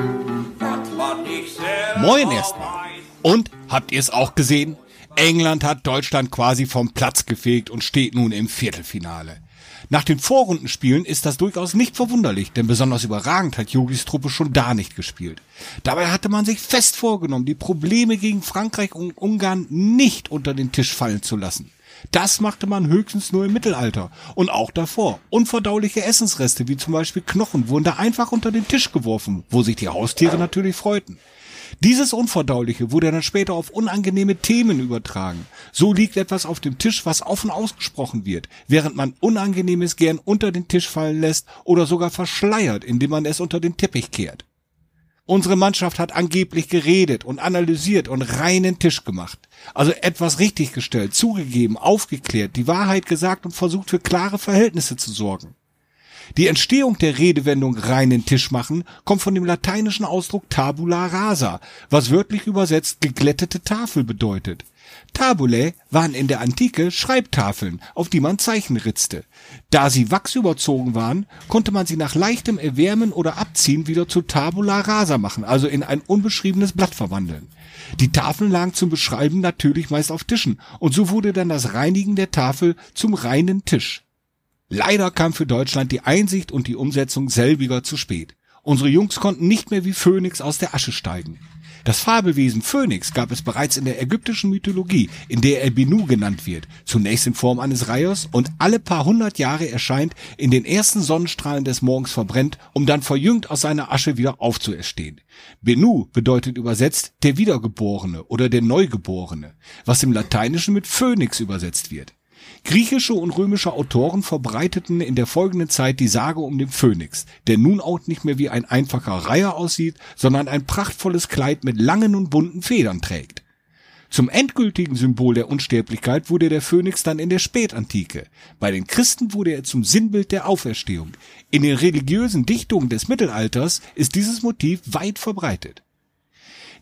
Was man nicht selber Moin erstmal. Und habt ihr es auch gesehen? England hat Deutschland quasi vom Platz gefegt und steht nun im Viertelfinale. Nach den Vorrundenspielen ist das durchaus nicht verwunderlich, denn besonders überragend hat Jogis Truppe schon da nicht gespielt. Dabei hatte man sich fest vorgenommen, die Probleme gegen Frankreich und Ungarn nicht unter den Tisch fallen zu lassen. Das machte man höchstens nur im Mittelalter und auch davor. Unverdauliche Essensreste wie zum Beispiel Knochen wurden da einfach unter den Tisch geworfen, wo sich die Haustiere natürlich freuten. Dieses Unverdauliche wurde dann später auf unangenehme Themen übertragen. So liegt etwas auf dem Tisch, was offen ausgesprochen wird, während man Unangenehmes gern unter den Tisch fallen lässt oder sogar verschleiert, indem man es unter den Teppich kehrt. Unsere Mannschaft hat angeblich geredet und analysiert und reinen Tisch gemacht. Also etwas richtiggestellt, zugegeben, aufgeklärt, die Wahrheit gesagt und versucht für klare Verhältnisse zu sorgen. Die Entstehung der Redewendung reinen Tisch machen kommt von dem lateinischen Ausdruck tabula rasa, was wörtlich übersetzt geglättete Tafel bedeutet. Tabulae waren in der Antike Schreibtafeln, auf die man Zeichen ritzte. Da sie wachsüberzogen waren, konnte man sie nach leichtem Erwärmen oder Abziehen wieder zu Tabula rasa machen, also in ein unbeschriebenes Blatt verwandeln. Die Tafeln lagen zum Beschreiben natürlich meist auf Tischen, und so wurde dann das Reinigen der Tafel zum reinen Tisch. Leider kam für Deutschland die Einsicht und die Umsetzung selbiger zu spät. Unsere Jungs konnten nicht mehr wie Phönix aus der Asche steigen. Das Fabelwesen Phönix gab es bereits in der ägyptischen Mythologie, in der er Benu genannt wird, zunächst in Form eines Reihers und alle paar hundert Jahre erscheint, in den ersten Sonnenstrahlen des Morgens verbrennt, um dann verjüngt aus seiner Asche wieder aufzuerstehen. Benu bedeutet übersetzt der Wiedergeborene oder der Neugeborene, was im Lateinischen mit Phönix übersetzt wird. Griechische und römische Autoren verbreiteten in der folgenden Zeit die Sage um den Phönix, der nun auch nicht mehr wie ein einfacher Reiher aussieht, sondern ein prachtvolles Kleid mit langen und bunten Federn trägt. Zum endgültigen Symbol der Unsterblichkeit wurde der Phönix dann in der Spätantike. Bei den Christen wurde er zum Sinnbild der Auferstehung. In den religiösen Dichtungen des Mittelalters ist dieses Motiv weit verbreitet.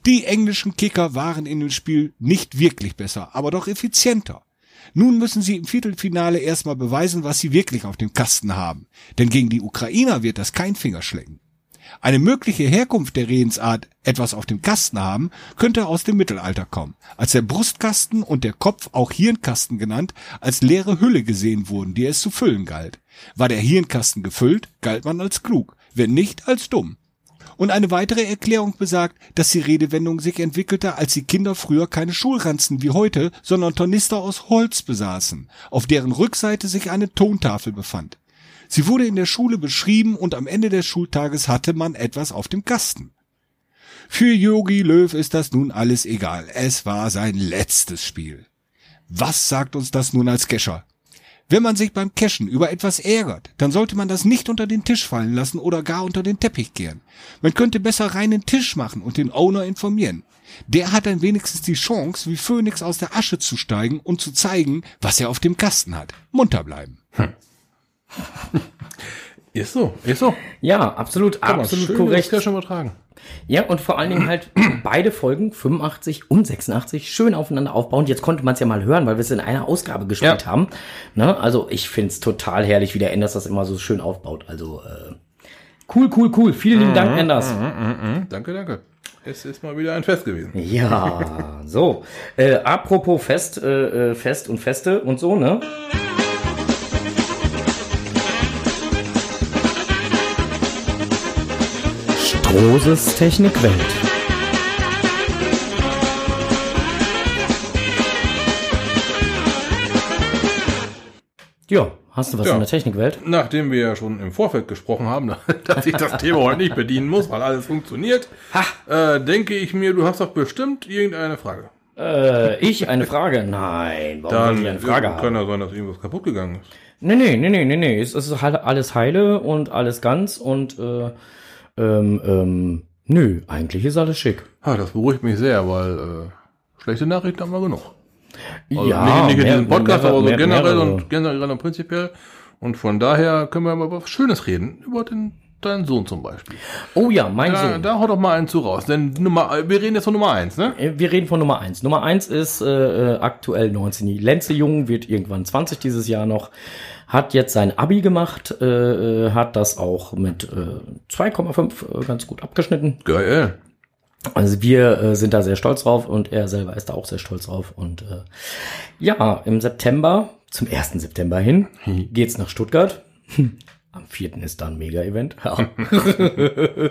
Die englischen Kicker waren in dem Spiel nicht wirklich besser, aber doch effizienter. Nun müssen sie im Viertelfinale erstmal beweisen, was sie wirklich auf dem Kasten haben. Denn gegen die Ukrainer wird das kein Fingerschlecken. Eine mögliche Herkunft der Redensart etwas auf dem Kasten haben, könnte aus dem Mittelalter kommen, als der Brustkasten und der Kopf, auch Hirnkasten genannt, als leere Hülle gesehen wurden, die es zu füllen galt. War der Hirnkasten gefüllt, galt man als klug, wenn nicht als dumm. Und eine weitere Erklärung besagt, dass die Redewendung sich entwickelte, als die Kinder früher keine Schulranzen wie heute, sondern Tornister aus Holz besaßen, auf deren Rückseite sich eine Tontafel befand. Sie wurde in der Schule beschrieben und am Ende des Schultages hatte man etwas auf dem Kasten. Für Yogi Löw ist das nun alles egal. Es war sein letztes Spiel. Was sagt uns das nun als Kescher? Wenn man sich beim Cashen über etwas ärgert, dann sollte man das nicht unter den Tisch fallen lassen oder gar unter den Teppich kehren. Man könnte besser reinen Tisch machen und den Owner informieren. Der hat dann wenigstens die Chance, wie Phönix aus der Asche zu steigen und zu zeigen, was er auf dem Kasten hat. Munter bleiben. Ist so, ist so. Ja, absolut, absolut korrekt. Das kann schon übertragen. Ja, und vor allen Dingen halt beide Folgen, 85 und 86, schön aufeinander aufbauen. Jetzt konnte man es ja mal hören, weil wir es in einer Ausgabe gespielt Ja. haben. Ne? Also ich find's total herrlich, wie der Enders das immer so schön aufbaut. Also äh, cool, cool, cool. Vielen lieben Dank, Enders. Danke, danke. Es ist mal wieder ein Fest gewesen. Ja, so. Äh, apropos Fest, äh, äh, Fest und Feste und so, ne? Strohses Technikwelt. Ja, hast du was Ja. in der Technikwelt? Nachdem wir ja schon im Vorfeld gesprochen haben, dass ich das Thema heute nicht bedienen muss, weil alles funktioniert, äh, denke ich mir, du hast doch bestimmt irgendeine Frage. Äh, ich eine Frage? Nein, warum Dann ich eine Frage kann haben? ja sein, dass irgendwas kaputt gegangen ist. Nee, nee, nee, nee, nee, nee. Es ist halt alles heile und alles ganz und äh, ähm, ähm, nö, eigentlich ist alles schick. Ah, das beruhigt mich sehr, weil äh, schlechte Nachrichten haben wir genug. Also Ja, nicht, nicht in mehr- diesem Podcast, mehr- aber so mehr- generell mehrere. und generell und prinzipiell. Und von daher können wir mal über was Schönes reden. Über den, deinen Sohn zum Beispiel. Oh ja, mein Da, Sohn. da hau doch mal einen zu raus. Denn Nummer, wir reden jetzt von Nummer eins, ne? Äh, Wir reden von Nummer eins. Nummer eins ist äh, äh, aktuell 19. Lenze Jung, wird irgendwann 20 dieses Jahr noch. Hat jetzt sein Abi gemacht, äh, äh, hat das auch mit äh, 2,5 äh, ganz gut abgeschnitten. Geil. Also wir äh, sind da sehr stolz drauf und er selber ist da auch sehr stolz drauf. Und äh, ja, im September, zum 1. September hin, geht's nach Stuttgart. Am 4. ist da ein Mega-Event. Ja.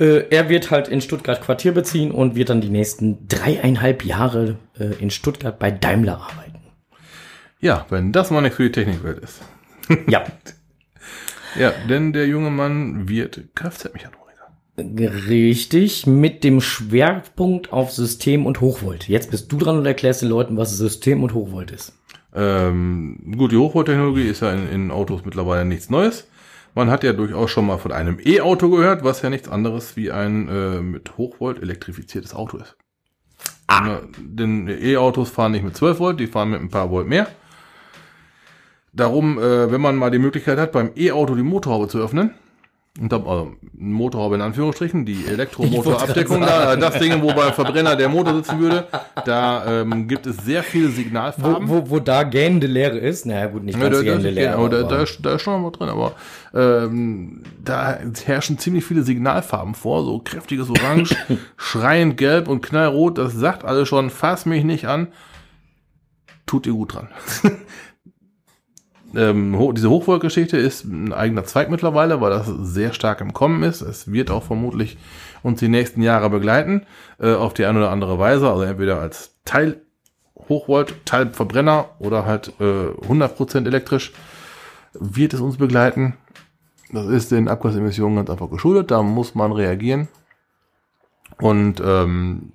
Äh, er wird halt in Stuttgart Quartier beziehen und wird dann die nächsten dreieinhalb Jahre äh, in Stuttgart bei Daimler arbeiten. Ja, wenn das mal nichts für die Technikwelt ist. Ja, Ja, denn der junge Mann wird Kfz-Mechatroniker. richtig, mit dem Schwerpunkt auf System und Hochvolt. Jetzt bist du dran und erklärst den Leuten, was System und Hochvolt ist. Ähm, gut, die Hochvolttechnologie ist ja in, in Autos mittlerweile nichts Neues. Man hat ja durchaus schon mal von einem E-Auto gehört, was ja nichts anderes wie ein äh, mit Hochvolt elektrifiziertes Auto ist. Ah. Denn E-Autos fahren nicht mit 12 Volt, die fahren mit ein paar Volt mehr. Darum, äh, wenn man mal die Möglichkeit hat, beim E-Auto die Motorhaube zu öffnen, und dann, also Motorhaube in Anführungsstrichen, die Elektromotorabdeckung da, das Ding, wo beim Verbrenner der Motor sitzen würde, da ähm, gibt es sehr viele Wo, Signalfarben. wo, wo da gähnende Leere ist, naja gut, nicht Ja, ganz da, da, gähnende ja, Leere. aber da, aber- da, ist, da ist schon was drin, aber ähm, da herrschen ziemlich viele Signalfarben vor, so kräftiges Orange, schreiend gelb und knallrot, das sagt alles schon, fass mich nicht an, tut ihr gut dran. Ähm, diese Hochvoltgeschichte ist ein eigener Zweig mittlerweile, weil das sehr stark im Kommen ist. Es wird auch vermutlich uns die nächsten Jahre begleiten, äh, auf die eine oder andere Weise, also entweder als Teil Hochvolt, Teil Verbrenner oder halt äh, 100% elektrisch wird es uns begleiten. Das ist den Abgasemissionen ganz einfach geschuldet, da muss man reagieren. Und ähm,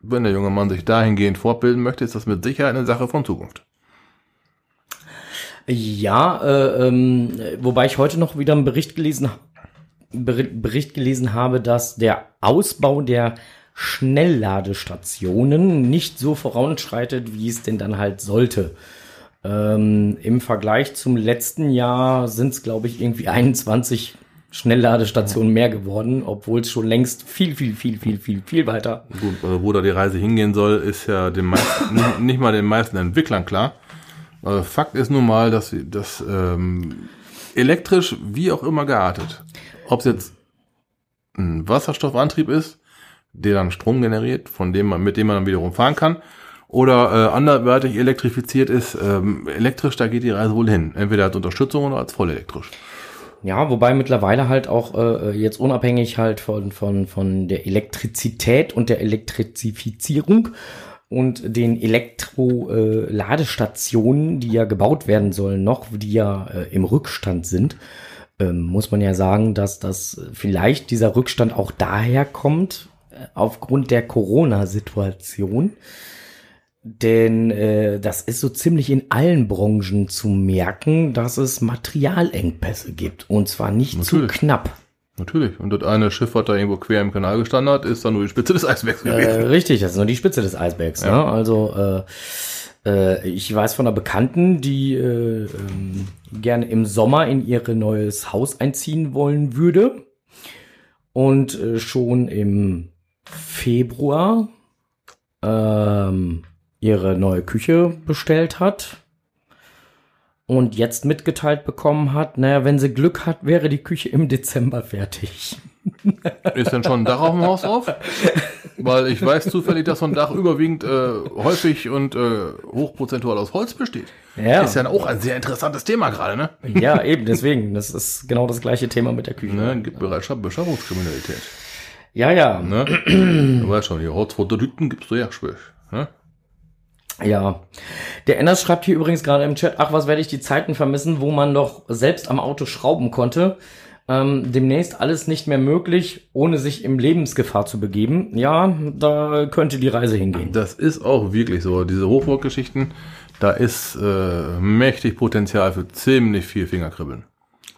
wenn der junge Mann sich dahingehend fortbilden möchte, ist das mit Sicherheit eine Sache von Zukunft. Ja, äh, ähm, wobei ich heute noch wieder einen Bericht gelesen, Bericht, gelesen habe, dass der Ausbau der Schnellladestationen nicht so voranschreitet, wie es denn dann halt sollte. Ähm, Im Vergleich zum letzten Jahr sind es, glaube ich, irgendwie 21 Schnellladestationen mehr geworden, obwohl es schon längst viel, viel, viel, viel, viel, viel weiter. Gut, also wo da die Reise hingehen soll, ist ja den meisten, nicht mal den meisten Entwicklern klar. Also Fakt ist nun mal, dass, dass ähm, elektrisch wie auch immer geartet, ob es jetzt ein Wasserstoffantrieb ist, der dann Strom generiert, von dem man, mit dem man dann wiederum fahren kann, oder äh, anderweitig elektrifiziert ist, ähm, elektrisch, da geht die Reise wohl hin. Entweder als Unterstützung oder als vollelektrisch. Ja, wobei mittlerweile halt auch äh, jetzt unabhängig halt von, von, von der Elektrizität und der Elektrizifizierung und den Elektro-Ladestationen, die ja gebaut werden sollen noch, die ja äh, im Rückstand sind, ähm, muss man ja sagen, dass das vielleicht dieser Rückstand auch daher kommt, äh, aufgrund der Corona-Situation. Denn äh, das ist so ziemlich in allen Branchen zu merken, dass es Materialengpässe gibt. Und zwar nicht zu Natürlich. knapp. Natürlich. Und das eine Schiff, was da irgendwo quer im Kanal gestanden hat, ist dann nur die Spitze des Eisbergs Äh, gewesen. richtig, das ist nur die Spitze des Eisbergs. Ne? Also äh, äh, ich weiß von einer Bekannten, die äh, ähm, gerne im Sommer in ihr neues Haus einziehen wollen würde. Und äh, schon im Februar ähm, ihre neue Küche bestellt hat. Und jetzt mitgeteilt bekommen hat, naja, wenn sie Glück hat, wäre die Küche im Dezember fertig. Ist denn schon ein Dach auf dem Haus drauf? Weil ich weiß zufällig, dass so ein Dach überwiegend äh, häufig und äh, hochprozentual aus Holz besteht. Ja. Ist ja auch ein sehr interessantes Thema gerade, ne? Ja, eben, deswegen. Das ist genau das gleiche Thema mit der Küche. ne? Gibt Bereitschaft, Beschaffungskriminalität. Ja, ja, Ne? du weißt schon, die Holzfotodüten gibst du ja schwör. Ne? Ja. Der Enders schreibt hier übrigens gerade im Chat, ach, was werde ich die Zeiten vermissen, wo man doch selbst am Auto schrauben konnte. Ähm, demnächst alles nicht mehr möglich, ohne sich in Lebensgefahr zu begeben. Ja, da könnte die Reise hingehen. Das ist auch wirklich so. Diese Hochburggeschichten, da ist äh, mächtig Potenzial für ziemlich viel Fingerkribbeln.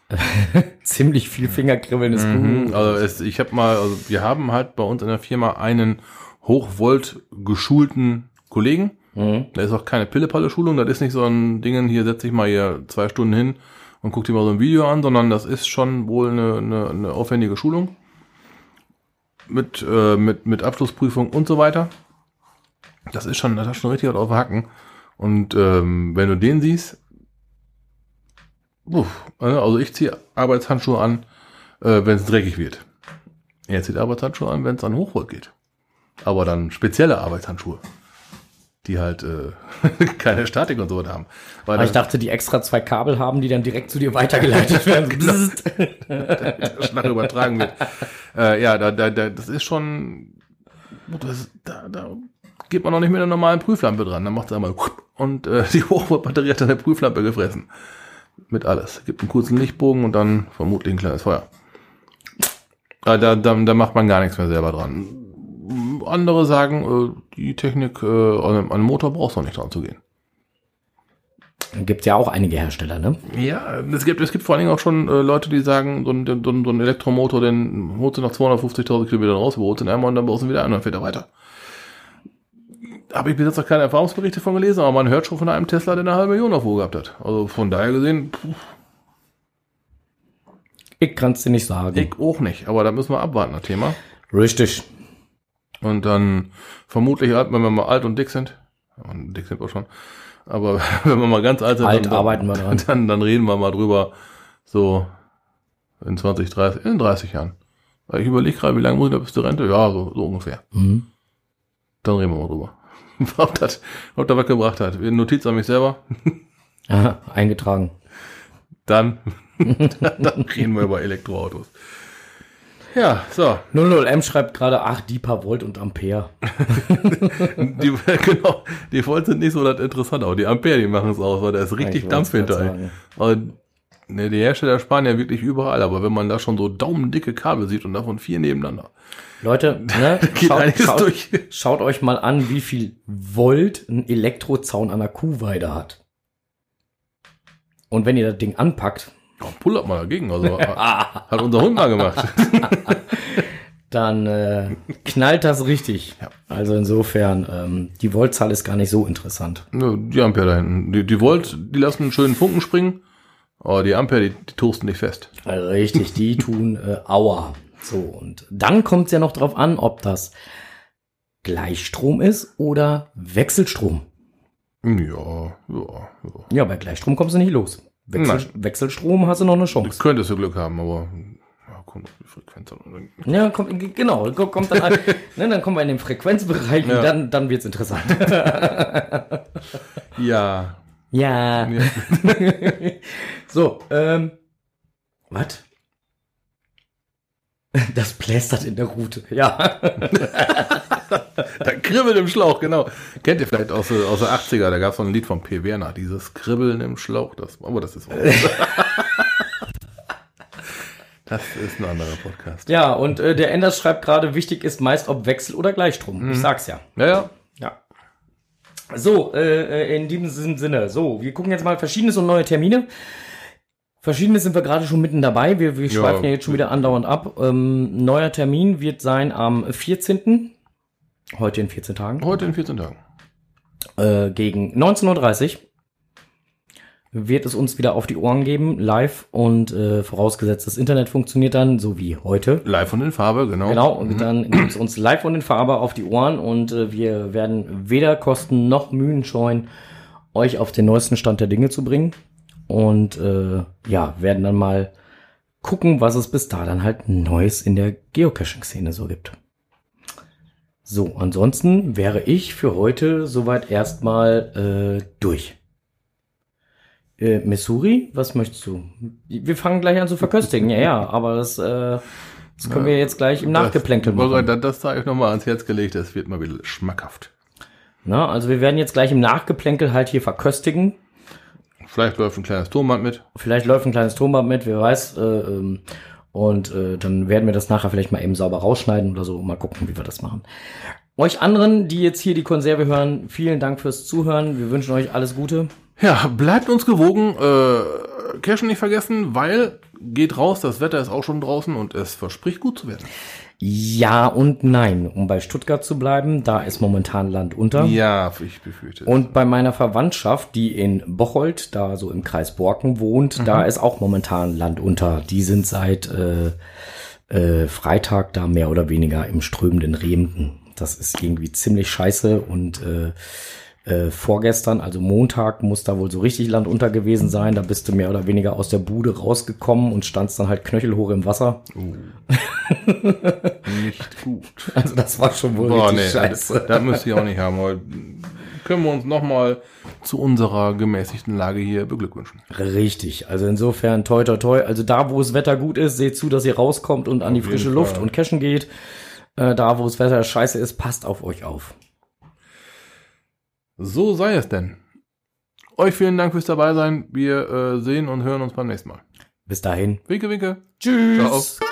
Ziemlich viel Fingerkribbeln ist gut. Also es, ich habe mal, also wir haben halt bei uns in der Firma einen Hochvolt geschulten Kollegen. Mhm. Da ist auch keine Pille-Palle-Schulung, das ist nicht so ein Ding, hier setz dich mal hier zwei Stunden hin und guck dir mal so ein Video an, sondern das ist schon wohl eine, eine, eine aufwendige Schulung. Mit, äh, mit, mit Abschlussprüfung und so weiter. Das ist schon, das ist schon richtig auf den Hacken. Und ähm, wenn du den siehst, uff, also ich ziehe Arbeitshandschuhe an, äh, wenn es dreckig wird. Er zieht Arbeitshandschuhe an, wenn es an Hochvolt geht. Aber dann spezielle Arbeitshandschuhe, die halt äh, keine Statik und so haben. Weil Aber ich dachte, die extra zwei Kabel haben, die dann direkt zu dir weitergeleitet werden. Der Schlag übertragen wird. äh, ja, da, da, da, das ist schon, das, da, da geht man noch nicht mit einer normalen Prüflampe dran. Dann macht es einmal und äh, die Hochvoltbatterie hat dann der Prüflampe gefressen. Mit alles. Gibt einen kurzen Lichtbogen und dann vermutlich ein kleines Feuer. Äh, da, da, da macht man gar nichts mehr selber dran. Andere sagen, äh, die Technik äh, an einem- Motor brauchst du noch nicht dran zu gehen. Gibt ja auch einige Hersteller, ne? Ja, es gibt, es gibt vor allen Dingen auch schon äh, Leute, die sagen, so ein, so ein, so ein Elektromotor, den holst du nach 250.000 Kilometern raus, überholst ihn einmal und dann baust du ihn wieder ein und dann fährt er weiter. Habe ich bis jetzt noch keine Erfahrungsberichte von gelesen, aber man hört schon von einem Tesla, der eine halbe Million auf gehabt hat. Also von daher gesehen, puh, Ich kann's dir nicht sagen. ich auch nicht. Aber da müssen wir abwarten, das Thema. Richtig. Und dann vermutlich, wenn wir mal alt und dick sind, und dick sind wir schon, aber wenn wir mal ganz alt sind, Alt dann, arbeiten wir dran. Dann, dann reden wir mal drüber, so in 20, 30, in 30 Jahren. Weil Ich überlege gerade, wie lange muss ich da bis zur Rente? Ja, so, so ungefähr. Mhm. Dann reden wir mal drüber. ob, das, ob das was gebracht hat. Notiz an mich selber. Aha, eingetragen. Dann, dann reden wir über Elektroautos. Ja, so. 00M schreibt gerade, ach, die paar Volt und Ampere. Die, genau, die Volt sind nicht so das interessant, aber die Ampere, die machen es aus, weil da ist richtig Ich Dampf hinter. ne, die Hersteller sparen ja wirklich überall, aber wenn man da schon so daumendicke Kabel sieht und davon vier nebeneinander, Leute, ne, schaut, schaut, schaut euch mal an, wie viel Volt ein Elektrozaun an der Kuhweide hat. Und wenn ihr das Ding anpackt, Oh, pull up mal dagegen, also hat unser Hund mal gemacht. dann äh, knallt das richtig. Ja. Also insofern, ähm, die Voltzahl ist gar nicht so interessant. Nö, die Ampere da hinten. Die, die Volt, die lassen einen schönen Funken springen, aber die Ampere, die, die toasten nicht fest. Also richtig, die tun äh, Aua. So, und dann kommt es ja noch drauf an, ob das Gleichstrom ist oder Wechselstrom. Ja, ja, ja. Ja, bei Gleichstrom kommst du nicht los. Wechsel. Wechselstrom hast du noch eine Das Chance. könntest du Glück haben, aber ja, kommt auf die Frequenz an. Ja, kommt, g- genau, ko- kommt dann, an, ne, dann kommen wir in den Frequenzbereich Ja. und dann, dann wird's interessant. Ja. ja. ja. So, ähm, was? Das plästert in der Route, ja. Da kribbelt im Schlauch, genau. Kennt ihr vielleicht aus, der- aus der 80er, da gab es so ein Lied von P. Werner, dieses Kribbeln im Schlauch, das, aber das ist Das ist ein anderer Podcast. Ja, und äh, der Enders schreibt gerade, wichtig ist meist ob Wechsel oder Gleichstrom. Ich sag's ja. Ja, ja. Ja. So, äh, äh, in diesem Sinne. So, wir gucken jetzt mal Verschiedenes und neue Termine. Verschiedenes sind wir gerade schon mitten dabei. Wir, wir Ja. schweifen ja jetzt schon wieder andauernd ab. Ähm, neuer Termin wird sein am 14. Heute in 14 Tagen. Heute in 14 Tagen. Äh, gegen 19.30 Uhr wird es uns wieder auf die Ohren geben, live und äh, vorausgesetzt, das Internet funktioniert dann, so wie heute. Live und in Farbe, genau. Genau, und dann gibt es uns live und in Farbe auf die Ohren und äh, wir werden weder Kosten noch Mühen scheuen, euch auf den neuesten Stand der Dinge zu bringen. Und äh, ja, werden dann mal gucken, was es bis da dann halt Neues in der Geocaching-Szene so gibt. So, ansonsten wäre ich für heute soweit erstmal äh, durch. Äh, Missouri, was möchtest du? Wir fangen gleich an zu verköstigen, ja, ja, aber das, äh, das können wir jetzt gleich im Nachgeplänkel machen. Das, das sei euch nochmal ans Herz gelegt, das wird mal wieder schmackhaft. Na, also wir werden jetzt gleich im Nachgeplänkel halt hier verköstigen. Vielleicht läuft ein kleines Tonband mit. Vielleicht läuft ein kleines Tonband mit, wer weiß. Äh, ähm, und äh, dann werden wir das nachher vielleicht mal eben sauber rausschneiden oder so. Mal gucken, wie wir das machen. Euch anderen, die jetzt hier die Konserve hören, vielen Dank fürs Zuhören. Wir wünschen euch alles Gute. Ja, bleibt uns gewogen. Äh, Cashen nicht vergessen, weil geht raus, das Wetter ist auch schon draußen und es verspricht gut zu werden. Ja und nein. Um bei Stuttgart zu bleiben, da ist momentan Land unter. Ja, ich befürchte. Und bei meiner Verwandtschaft, die in Bocholt, da so im Kreis Borken wohnt, da ist auch momentan Land unter. Die sind seit äh, äh, Freitag da mehr oder weniger im strömenden Remden. Das ist irgendwie ziemlich scheiße und äh, äh, vorgestern, also Montag, muss da wohl so richtig Land unter gewesen sein. Da bist du mehr oder weniger aus der Bude rausgekommen und standst dann halt knöchelhoch im Wasser. nicht gut. Also das war schon wohl Boah, nee, richtig scheiße. das, das müsste ich auch nicht haben. Aber können wir uns nochmal zu unserer gemäßigten Lage hier beglückwünschen. Richtig, also insofern toi toi toi. Also da, wo das Wetter gut ist, seht zu, dass ihr rauskommt und an die jeden frische Luft und cashen geht. Äh, da, wo das Wetter scheiße ist, passt auf euch auf. So sei es denn. Euch vielen Dank fürs dabei sein. Wir äh, sehen und hören uns beim nächsten Mal. Bis dahin. Winke, winke. Tschüss. Ciao.